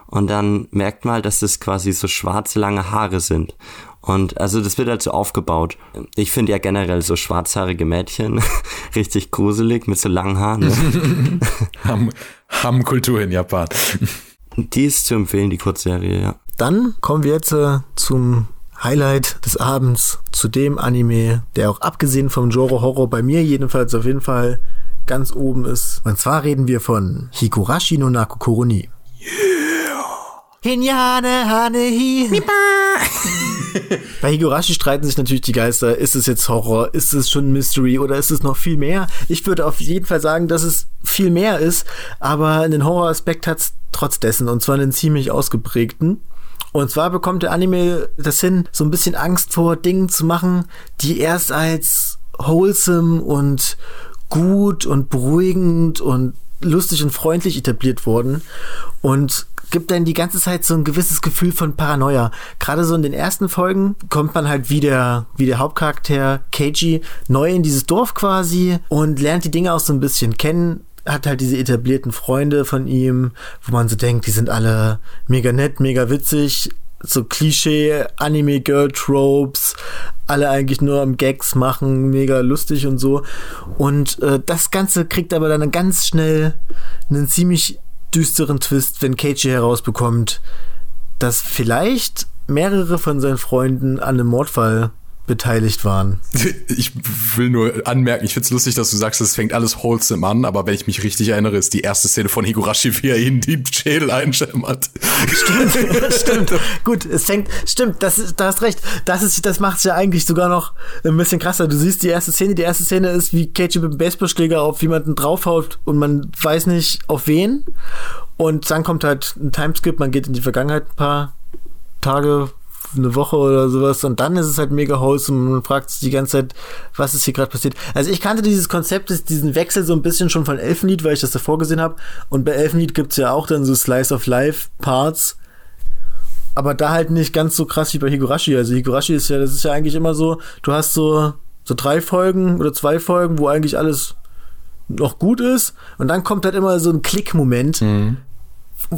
Und dann merkt man halt, dass das quasi so schwarze lange Haare sind. Und also das wird halt so aufgebaut. Ich finde ja generell so schwarzhaarige Mädchen richtig gruselig mit so langen Haaren. Ne? haben, haben Kultur in Japan. Die ist zu empfehlen, die Kurzserie, ja. Dann kommen wir jetzt äh, zum Highlight des Abends zu dem Anime, der auch abgesehen vom Genre Horror bei mir jedenfalls auf jeden Fall ganz oben ist. Und zwar reden wir von Higurashi no Naku Koroni. Yeah. Hinyane Hanehi. Bei Higurashi streiten sich natürlich die Geister. Ist es jetzt Horror? Ist es schon Mystery? Oder ist es noch viel mehr? Ich würde auf jeden Fall sagen, dass es viel mehr ist. Aber einen Horroraspekt hat es trotz dessen. Und zwar einen ziemlich ausgeprägten. Und zwar bekommt der Anime das hin, so ein bisschen Angst vor Dingen zu machen, die erst als wholesome und gut und beruhigend und lustig und freundlich etabliert wurden und gibt dann die ganze Zeit so ein gewisses Gefühl von Paranoia. Gerade so in den ersten Folgen kommt man halt wie der, wie der Hauptcharakter Keiji neu in dieses Dorf quasi und lernt die Dinge auch so ein bisschen kennen, hat halt diese etablierten Freunde von ihm, wo man so denkt, die sind alle mega nett, mega witzig, so Klischee, Anime-Girl-Tropes, alle eigentlich nur am Gags machen, mega lustig und so. Und äh, das Ganze kriegt aber dann ganz schnell einen ziemlich düsteren Twist, wenn Keiji herausbekommt, dass vielleicht mehrere von seinen Freunden an einem Mordfall beteiligt waren. Ich will nur anmerken, ich find's lustig, dass du sagst, es fängt alles wholesome an, aber wenn ich mich richtig erinnere, ist die erste Szene von Higurashi, wie er ihn die Schädel einschämmert. Stimmt, stimmt. Gut, es fängt, stimmt, das ist, da hast recht. Das ist, das macht's ja eigentlich sogar noch ein bisschen krasser. Du siehst die erste Szene, die erste Szene ist, wie Keiji mit dem Baseballschläger auf jemanden draufhaut und man weiß nicht auf wen. Und dann kommt halt ein Timeskip, man geht in die Vergangenheit ein paar Tage, eine Woche oder sowas und dann ist es halt mega wholesome und man fragt sich die ganze Zeit, was ist hier gerade passiert. Also ich kannte dieses Konzept, diesen Wechsel so ein bisschen schon von Elfenlied, weil ich das davor gesehen habe und bei Elfenlied gibt's ja auch dann so Slice of Life Parts, aber da halt nicht ganz so krass wie bei Higurashi. Also Higurashi ist ja, das ist ja eigentlich immer so, du hast so, so drei Folgen oder zwei Folgen, wo eigentlich alles noch gut ist und dann kommt halt immer so ein Klickmoment, mhm.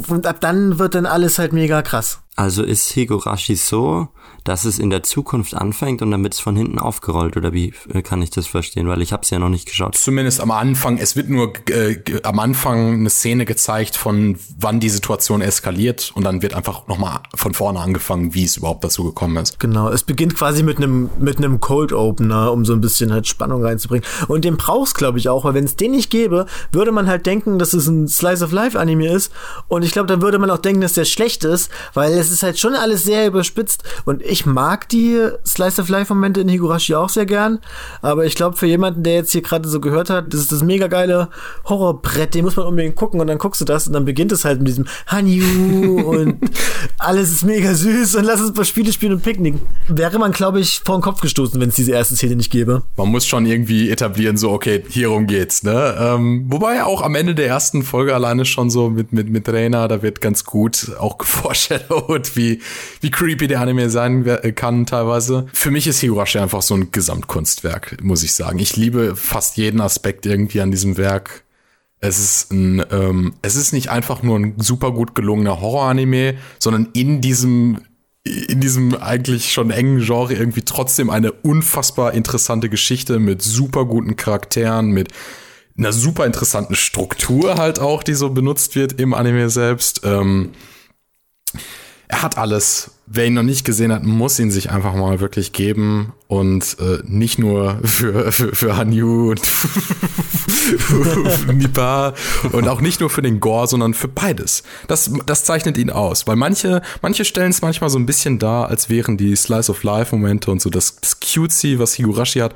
Und ab dann wird dann alles halt mega krass. Also ist Higurashi so, dass es in der Zukunft anfängt und dann wird es von hinten aufgerollt oder wie äh, kann ich das verstehen? Weil ich habe es ja noch nicht geschaut. Zumindest am Anfang. Es wird nur äh, am Anfang eine Szene gezeigt von wann die Situation eskaliert und dann wird einfach nochmal von vorne angefangen, wie es überhaupt dazu gekommen ist. Genau. Es beginnt quasi mit einem mit einem Cold Opener, um so ein bisschen halt Spannung reinzubringen. Und den brauchst glaube ich auch, weil wenn es den nicht gäbe, würde man halt denken, dass es ein Slice of Life Anime ist und ich glaube, dann würde man auch denken, dass der schlecht ist, weil es ist halt schon alles sehr überspitzt und ich mag die Slice of Life Momente in Higurashi auch sehr gern, aber ich glaube für jemanden, der jetzt hier gerade so gehört hat, das ist das mega geile Horrorbrett, den muss man unbedingt gucken und dann guckst du das und dann beginnt es halt mit diesem Hanyu und alles ist mega süß und lass uns ein paar Spiele spielen und picknicken. Wäre man, glaube ich, vor den Kopf gestoßen, wenn es diese erste Szene nicht gäbe. Man muss schon irgendwie etablieren, so, okay, hierum geht's, ne? Ähm, wobei auch am Ende der ersten Folge alleine schon so mit, mit, mit Reina, da wird ganz gut auch geforeshadowed, wie, wie creepy der Anime sein äh, kann teilweise. Für mich ist Higurashi einfach so ein Gesamtkunstwerk, muss ich sagen. Ich liebe fast jeden Aspekt irgendwie an diesem Werk. Es ist ein, ähm, es ist nicht einfach nur ein super gut gelungener Horror-Anime, sondern in diesem in diesem eigentlich schon engen Genre irgendwie trotzdem eine unfassbar interessante Geschichte mit super guten Charakteren, mit einer super interessanten Struktur halt auch, die so benutzt wird im Anime selbst. Ähm, er hat alles. Wer ihn noch nicht gesehen hat, muss ihn sich einfach mal wirklich geben und äh, nicht nur für, für, für Hanyu und Mipa und auch nicht nur für den Gore, sondern für beides. Das, das zeichnet ihn aus, weil manche, manche stellen es manchmal so ein bisschen dar, als wären die Slice of Life Momente und so das, das Cutesy, was Higurashi hat,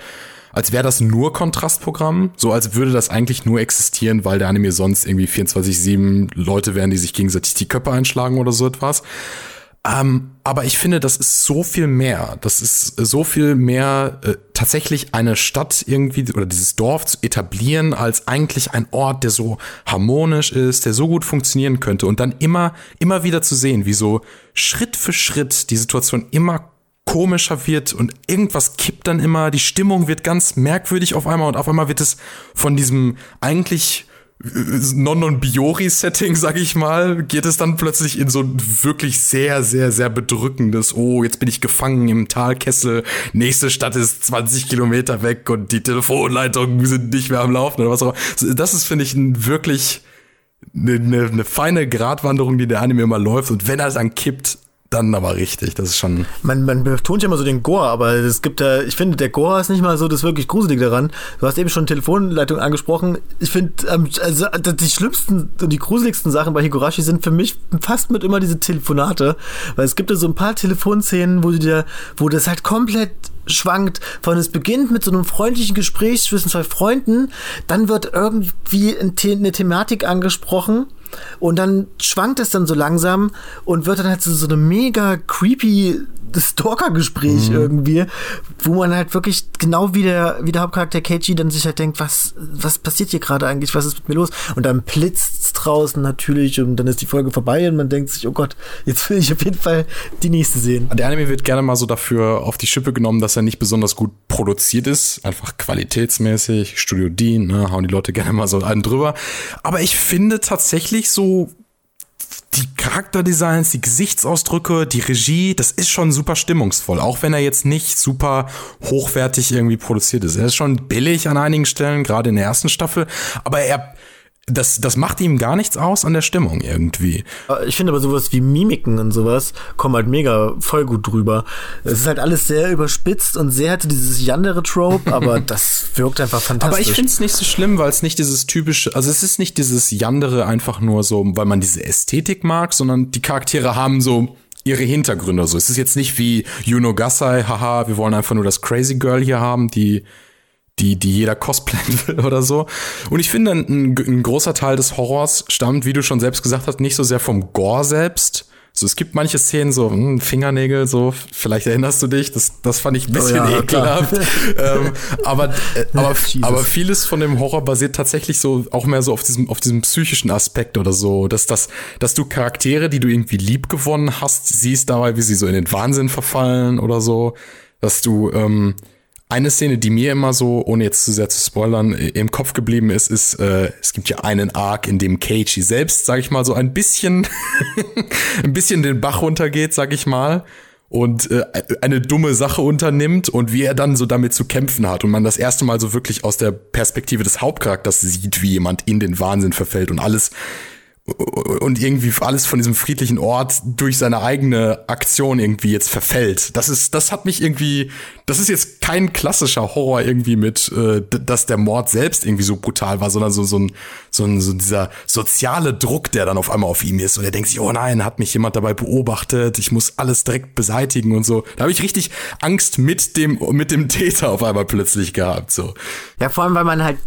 als wäre das nur Kontrastprogramm, so als würde das eigentlich nur existieren, weil der Anime sonst irgendwie 24-7 Leute wären, die sich gegenseitig die Köpfe einschlagen oder so etwas. Ähm, aber ich finde, das ist so viel mehr. Das ist so viel mehr äh, tatsächlich eine Stadt irgendwie oder dieses Dorf zu etablieren als eigentlich ein Ort, der so harmonisch ist, der so gut funktionieren könnte und dann immer, immer wieder zu sehen, wie so Schritt für Schritt die Situation immer komischer wird und irgendwas kippt dann immer, die Stimmung wird ganz merkwürdig auf einmal und auf einmal wird es von diesem eigentlich äh, Non-Non-Biori-Setting, sag ich mal, geht es dann plötzlich in so wirklich sehr, sehr, sehr bedrückendes, oh, jetzt bin ich gefangen im Talkessel, nächste Stadt ist 20 Kilometer weg und die Telefonleitungen sind nicht mehr am Laufen oder was auch immer. Das ist, finde ich, ein wirklich eine, eine, eine feine Gratwanderung, die der Anime immer läuft und wenn er dann kippt, dann aber richtig. Das ist schon. Man, man betont ja immer so den Gore, aber es gibt da, ich finde, der Gore ist nicht mal so das wirklich Gruselige daran. Du hast eben schon Telefonleitung angesprochen. Ich finde, ähm, also die schlimmsten und die gruseligsten Sachen bei Higurashi sind für mich fast mit immer diese Telefonate, weil es gibt da so ein paar Telefonszenen, wo du dir, wo das halt komplett schwankt. Von es beginnt mit so einem freundlichen Gespräch zwischen zwei Freunden, dann wird irgendwie eine Thematik angesprochen und dann schwankt es dann so langsam und wird dann halt so, so eine mega creepy Stalker-Gespräch mhm. irgendwie, wo man halt wirklich genau wie der, wie der Hauptcharakter Keiji dann sich halt denkt, was, was passiert hier gerade eigentlich, was ist mit mir los? Und dann blitzt's draußen natürlich und dann ist die Folge vorbei und man denkt sich, oh Gott, jetzt will ich auf jeden Fall die nächste sehen. Der Anime wird gerne mal so dafür auf die Schippe genommen, dass er nicht besonders gut produziert ist, einfach qualitätsmäßig, Studio Dean, ne, hauen die Leute gerne mal so einen drüber. Aber ich finde tatsächlich so die Charakterdesigns, die Gesichtsausdrücke, die Regie, das ist schon super stimmungsvoll, auch wenn er jetzt nicht super hochwertig irgendwie produziert ist. Er ist schon billig an einigen Stellen, gerade in der ersten Staffel, aber er das, das macht ihm gar nichts aus an der Stimmung irgendwie. Ich finde aber sowas wie Mimiken und sowas kommen halt mega voll gut drüber. Es ist halt alles sehr überspitzt und sehr hatte dieses Yandere-Trope, aber das wirkt einfach fantastisch. Aber ich finde es nicht so schlimm, weil es nicht dieses typische, also es ist nicht dieses Yandere einfach nur so, weil man diese Ästhetik mag, sondern die Charaktere haben so ihre Hintergründe. So, es ist jetzt nicht wie Yuno Gasai, haha, wir wollen einfach nur das Crazy Girl hier haben, die die, die jeder cosplayen will oder so. Und ich finde, ein, ein großer Teil des Horrors stammt, wie du schon selbst gesagt hast, nicht so sehr vom Gore selbst, so, es gibt manche Szenen, so hm, Fingernägel, so, vielleicht erinnerst du dich, das, das fand ich ein bisschen oh ja, ekelhaft. ähm, aber, äh, aber, aber vieles von dem Horror basiert tatsächlich so auch mehr so auf diesem, auf diesem psychischen Aspekt oder so, dass, dass, dass du Charaktere, die du irgendwie lieb gewonnen hast, siehst dabei, wie sie so in den Wahnsinn verfallen oder so, dass du, ähm, eine Szene, die mir immer so, ohne jetzt zu sehr zu spoilern, im Kopf geblieben ist, ist, äh, es gibt ja einen Arc, in dem Keiichi selbst, sag ich mal, so ein bisschen, ein bisschen den Bach runtergeht, sag ich mal, und äh, eine dumme Sache unternimmt und wie er dann so damit zu kämpfen hat und man das erste Mal so wirklich aus der Perspektive des Hauptcharakters sieht, wie jemand in den Wahnsinn verfällt und alles und irgendwie alles von diesem friedlichen Ort durch seine eigene Aktion irgendwie jetzt verfällt. Das ist, das hat mich irgendwie, das ist jetzt kein klassischer Horror irgendwie mit, äh, dass der Mord selbst irgendwie so brutal war, sondern so, so ein, so ein, so dieser soziale Druck, der dann auf einmal auf ihm ist und er denkt sich, oh nein, hat mich jemand dabei beobachtet, ich muss alles direkt beseitigen und so. Da habe ich richtig Angst mit dem, mit dem Täter auf einmal plötzlich gehabt, so. Ja, vor allem, weil man halt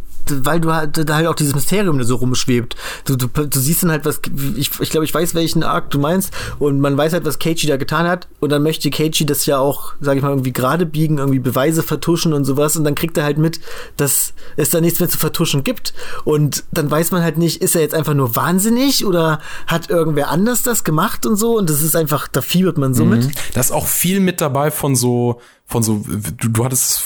weil du halt, da halt auch dieses Mysterium so rumschwebt. Du, du, du siehst dann halt, was, ich, ich glaube, ich weiß, welchen Arc du meinst, und man weiß halt, was Keiichi da getan hat, und dann möchte Keiichi das ja auch, sag ich mal, irgendwie gerade biegen, irgendwie Beweise vertuschen und sowas, und dann kriegt er halt mit, dass es da nichts mehr zu vertuschen gibt, und dann weiß man halt nicht, ist er jetzt einfach nur wahnsinnig, oder hat irgendwer anders das gemacht und so, und das ist einfach, da fiebert man so mhm. mit. Da ist auch viel mit dabei von so, von so, du, du hattest es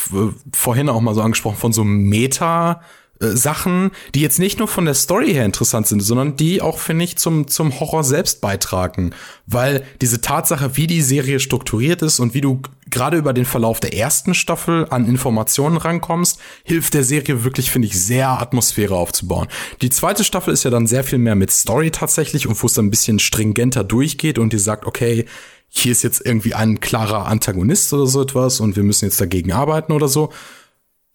vorhin auch mal so angesprochen, von so Meta- äh, Sachen, die jetzt nicht nur von der Story her interessant sind, sondern die auch, finde ich, zum, zum Horror selbst beitragen. Weil diese Tatsache, wie die Serie strukturiert ist und wie du gerade über den Verlauf der ersten Staffel an Informationen rankommst, hilft der Serie wirklich, finde ich, sehr Atmosphäre aufzubauen. Die zweite Staffel ist ja dann sehr viel mehr mit Story tatsächlich und wo es dann ein bisschen stringenter durchgeht und die sagt, okay, hier ist jetzt irgendwie ein klarer Antagonist oder so etwas und wir müssen jetzt dagegen arbeiten oder so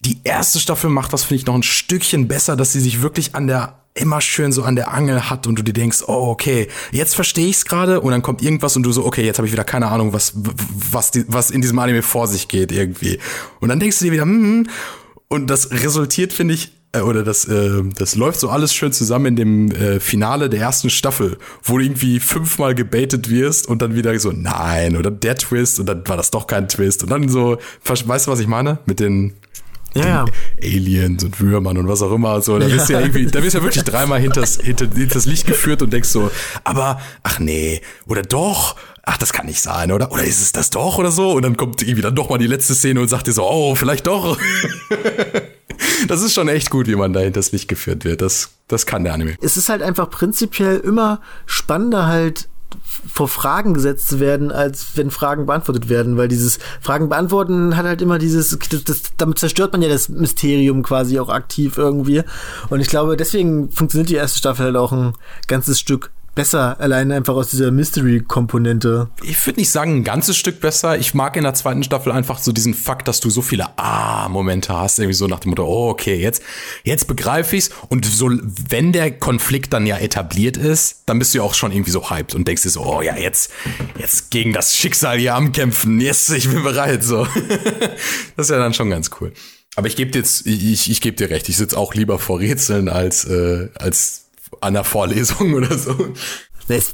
die erste Staffel macht das, finde ich, noch ein Stückchen besser, dass sie sich wirklich an der immer schön so an der Angel hat und du dir denkst, oh, okay, jetzt verstehe ich es gerade und dann kommt irgendwas und du so, okay, jetzt habe ich wieder keine Ahnung, was, was, die, was in diesem Anime vor sich geht irgendwie. Und dann denkst du dir wieder, hm, und das resultiert, finde ich, oder das, äh, das läuft so alles schön zusammen in dem äh, Finale der ersten Staffel, wo du irgendwie fünfmal gebaitet wirst und dann wieder so, nein, oder der Twist und dann war das doch kein Twist und dann so, weißt du, was ich meine? Mit den ja, ja. Aliens und Würmern und was auch immer. So, da bist du ja irgendwie, da bist du ja wirklich dreimal hinters, hinter, hinters Licht geführt und denkst so, aber, ach nee, oder doch, ach, das kann nicht sein, oder? Oder ist es das doch oder so? Und dann kommt irgendwie dann doch mal die letzte Szene und sagt dir so, oh, vielleicht doch. das ist schon echt gut, wie man da hinters Licht geführt wird. Das, das kann der Anime. Es ist halt einfach prinzipiell immer spannender halt vor Fragen gesetzt zu werden, als wenn Fragen beantwortet werden, weil dieses Fragen beantworten hat halt immer dieses, das, das, damit zerstört man ja das Mysterium quasi auch aktiv irgendwie. Und ich glaube, deswegen funktioniert die erste Staffel halt auch ein ganzes Stück besser, allein einfach aus dieser Mystery-Komponente. Ich würde nicht sagen, ein ganzes Stück besser. Ich mag in der zweiten Staffel einfach so diesen Fakt, dass du so viele Ah-Momente hast. Irgendwie so nach dem Motto, oh, okay, jetzt, jetzt begreife ich's. Und so, wenn der Konflikt dann ja etabliert ist, dann bist du ja auch schon irgendwie so hyped und denkst dir so, oh ja, jetzt, jetzt gegen das Schicksal hier am Kämpfen. Yes, ich bin bereit, so. das ist ja dann schon ganz cool. Aber ich gebe dir jetzt, ich, ich gebe dir recht, ich sitze auch lieber vor Rätseln als, äh, als an der Vorlesung oder so.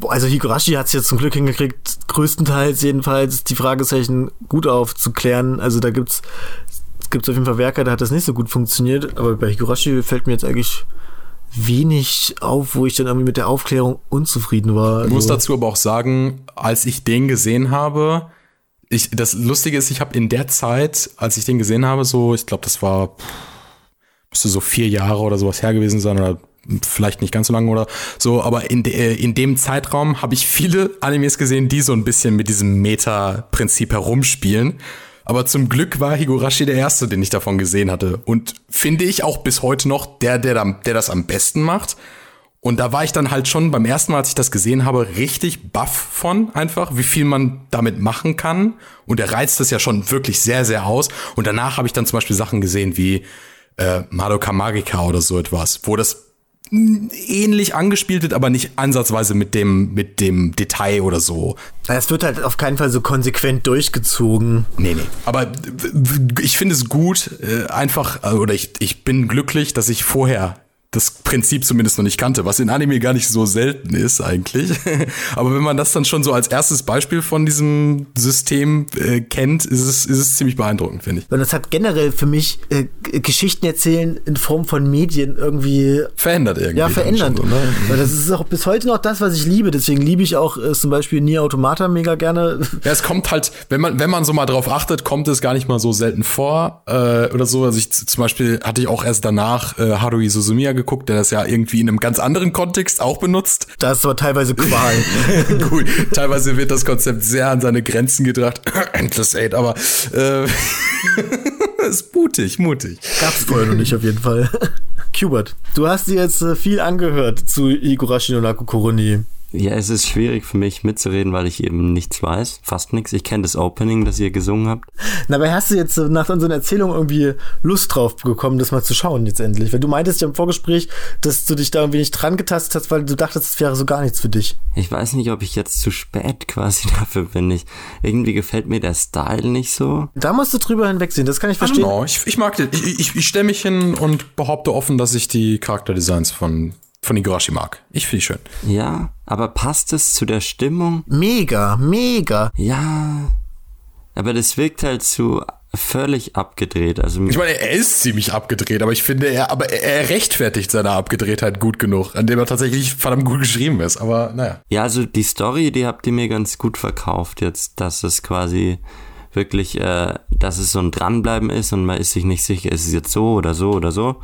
Also Higurashi hat es jetzt zum Glück hingekriegt, größtenteils jedenfalls die Fragezeichen gut aufzuklären. Also da gibt's gibt's auf jeden Fall Werke, da hat das nicht so gut funktioniert. Aber bei Higurashi fällt mir jetzt eigentlich wenig auf, wo ich dann irgendwie mit der Aufklärung unzufrieden war. Also ich muss dazu aber auch sagen, als ich den gesehen habe, ich, das Lustige ist, ich habe in der Zeit, als ich den gesehen habe, so, ich glaube, das war, müsste so vier Jahre oder sowas her gewesen sein oder vielleicht nicht ganz so lange oder so, aber in, de, in dem Zeitraum habe ich viele Animes gesehen, die so ein bisschen mit diesem Meta-Prinzip herumspielen. Aber zum Glück war Higurashi der erste, den ich davon gesehen hatte. Und finde ich auch bis heute noch der, der, der das am besten macht. Und da war ich dann halt schon beim ersten Mal, als ich das gesehen habe, richtig baff von einfach, wie viel man damit machen kann. Und er reizt das ja schon wirklich sehr, sehr aus. Und danach habe ich dann zum Beispiel Sachen gesehen wie äh, Madoka Magica oder so etwas, wo das ähnlich angespielt wird, aber nicht ansatzweise mit dem, mit dem Detail oder so. Es wird halt auf keinen Fall so konsequent durchgezogen. Nee, nee. Aber ich finde es gut, äh, einfach, oder ich, ich bin glücklich, dass ich vorher das Prinzip zumindest noch nicht kannte, was in Anime gar nicht so selten ist eigentlich. Aber wenn man das dann schon so als erstes Beispiel von diesem System äh, kennt, ist es, ist es ziemlich beeindruckend, finde ich. Und das hat generell für mich äh, Geschichten erzählen in Form von Medien irgendwie verändert irgendwie. Ja, verändert. So, ne? Weil das ist auch bis heute noch das, was ich liebe. Deswegen liebe ich auch äh, zum Beispiel Nier Automata mega gerne. Ja, es kommt halt, wenn man, wenn man so mal drauf achtet, kommt es gar nicht mal so selten vor äh, oder so. Also ich zum Beispiel hatte ich auch erst danach äh, Haruhi Suzumiya geguckt, der das ja irgendwie in einem ganz anderen Kontext auch benutzt. Das war teilweise Qual. Gut, teilweise wird das Konzept sehr an seine Grenzen gebracht. Endless Aid, aber äh, ist mutig, mutig. Gab's vorher noch nicht auf jeden Fall. Kubert, du hast dir jetzt äh, viel angehört zu Igurashi no Naku Koroni. Ja, es ist schwierig für mich mitzureden, weil ich eben nichts weiß. Fast nichts. Ich kenne das Opening, das ihr gesungen habt. Na, aber hast du jetzt nach unseren Erzählungen irgendwie Lust drauf bekommen, das mal zu schauen jetzt endlich? Weil du meintest ja im Vorgespräch, dass du dich da irgendwie nicht dran getastet hast, weil du dachtest, es wäre so gar nichts für dich. Ich weiß nicht, ob ich jetzt zu spät quasi dafür bin. Ich, irgendwie gefällt mir der Style nicht so. Da musst du drüber hinwegsehen, das kann ich verstehen. Genau, ich, ich mag den. Ich, ich, ich stelle mich hin und behaupte offen, dass ich die Charakterdesigns von von Igarashi mag. Ich finde die schön. Ja, aber passt es zu der Stimmung? Mega, mega. Ja, aber das wirkt halt zu völlig abgedreht. Also ich meine, er ist ziemlich abgedreht, aber ich finde, er, aber er rechtfertigt seine Abgedrehtheit gut genug, an dem er tatsächlich verdammt gut geschrieben ist. Aber naja. Ja, also die Story, die habt ihr mir ganz gut verkauft jetzt, dass es quasi wirklich, äh, dass es so ein Dranbleiben ist und man ist sich nicht sicher, ist es jetzt so oder so oder so.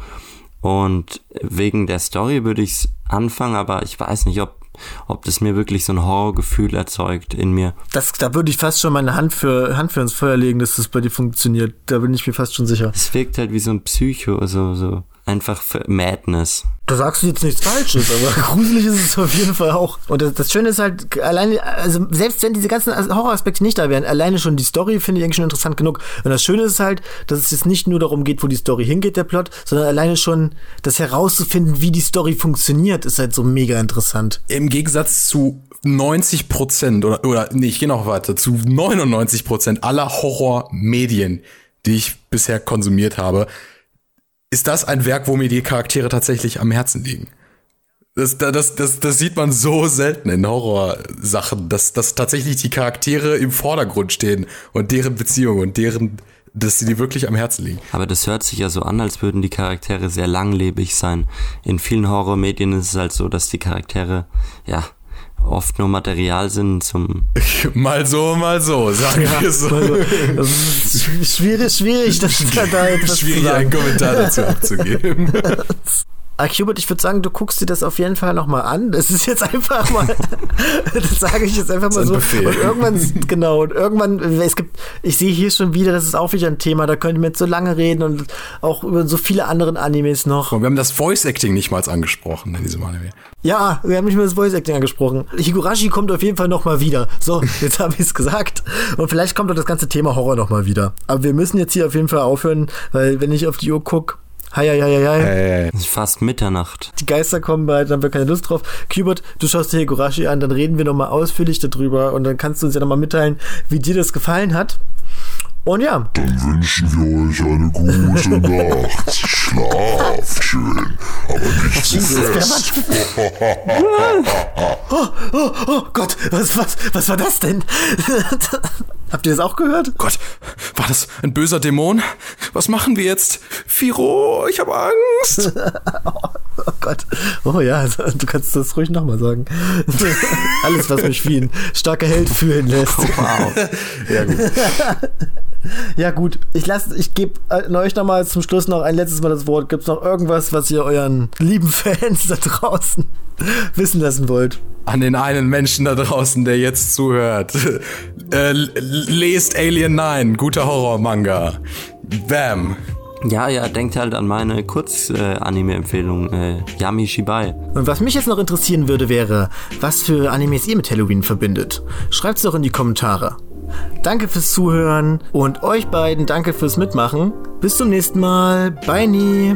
Und wegen der Story würde ich es anfangen, aber ich weiß nicht, ob, ob das mir wirklich so ein Horrorgefühl erzeugt in mir. Das, da würde ich fast schon meine Hand für, Hand für ins Feuer legen, dass das bei dir funktioniert. Da bin ich mir fast schon sicher. Es wirkt halt wie so ein Psycho, also so einfach für Madness. Da sagst du jetzt nichts Falsches, aber gruselig ist es auf jeden Fall auch. Und das, das, Schöne ist halt, alleine, also selbst wenn diese ganzen Horroraspekte nicht da wären, alleine schon die Story finde ich eigentlich schon interessant genug. Und das Schöne ist halt, dass es jetzt nicht nur darum geht, wo die Story hingeht, der Plot, sondern alleine schon das herauszufinden, wie die Story funktioniert, ist halt so mega interessant. Im Gegensatz zu 90 Prozent oder, oder nee, ich gehe noch weiter, zu 99 Prozent aller Horrormedien, die ich bisher konsumiert habe, ist das ein Werk, wo mir die Charaktere tatsächlich am Herzen liegen. Das, das, das, das sieht man so selten in Horrorsachen, dass, dass tatsächlich die Charaktere im Vordergrund stehen und deren Beziehung und deren, dass sie die wirklich am Herzen liegen. Aber das hört sich ja so an, als würden die Charaktere sehr langlebig sein. In vielen Horrormedien ist es halt so, dass die Charaktere, ja, oft nur Material sind zum. mal so, mal so, sagen ja, wir so. Das ist schwierig, schwierig, das da etwas Schwierig, einen Kommentar dazu abzugeben. Ah, Hubert, ich würde sagen, du guckst dir das auf jeden Fall nochmal an. Das ist jetzt einfach mal, das sage ich jetzt einfach mal so. Befehl. Und irgendwann, genau, und irgendwann, es gibt, ich sehe hier schon wieder, das ist auch wieder ein Thema, da könnte man jetzt so lange reden und auch über so viele anderen Animes noch. Und wir haben das Voice Acting nicht mal angesprochen in diesem Anime. Ja, wir haben nicht mehr das Voice Acting angesprochen. Higurashi kommt auf jeden Fall nochmal wieder. So, jetzt habe ich es gesagt. Und vielleicht kommt auch das ganze Thema Horror nochmal wieder. Aber wir müssen jetzt hier auf jeden Fall aufhören, weil wenn ich auf die Uhr gucke, Hei, hei, hei, hei. Es ist fast Mitternacht. Die Geister kommen bald, dann haben wir keine Lust drauf. Kubert, du schaust dir Higurashi an, dann reden wir nochmal ausführlich darüber und dann kannst du uns ja nochmal mitteilen, wie dir das gefallen hat. Und ja, Dann wünschen wir euch eine gute Nacht. Schlaft schön, aber nicht zu fest. oh, oh, oh Gott, was, was, was war das denn? Habt ihr das auch gehört? Gott, war das ein böser Dämon? Was machen wir jetzt? Firo, ich habe Angst. Oh Gott. Oh ja, du kannst das ruhig nochmal sagen. Alles, was mich wie ein starker Held fühlen lässt. Wow. Ja, gut. Ja gut, ich lasse, ich gebe äh, euch nochmal zum Schluss noch ein letztes Mal das Wort. Gibt es noch irgendwas, was ihr euren lieben Fans da draußen wissen lassen wollt? An den einen Menschen da draußen, der jetzt zuhört. Äh, lest Alien 9, guter Horror-Manga. Bam. Ja, ja, denkt halt an meine Kurz-Anime-Empfehlung, äh, Yami Shibai. Und was mich jetzt noch interessieren würde, wäre, was für Animes ihr mit Halloween verbindet. Schreibt's doch in die Kommentare. Danke fürs Zuhören und euch beiden danke fürs Mitmachen. Bis zum nächsten Mal. Bye nie.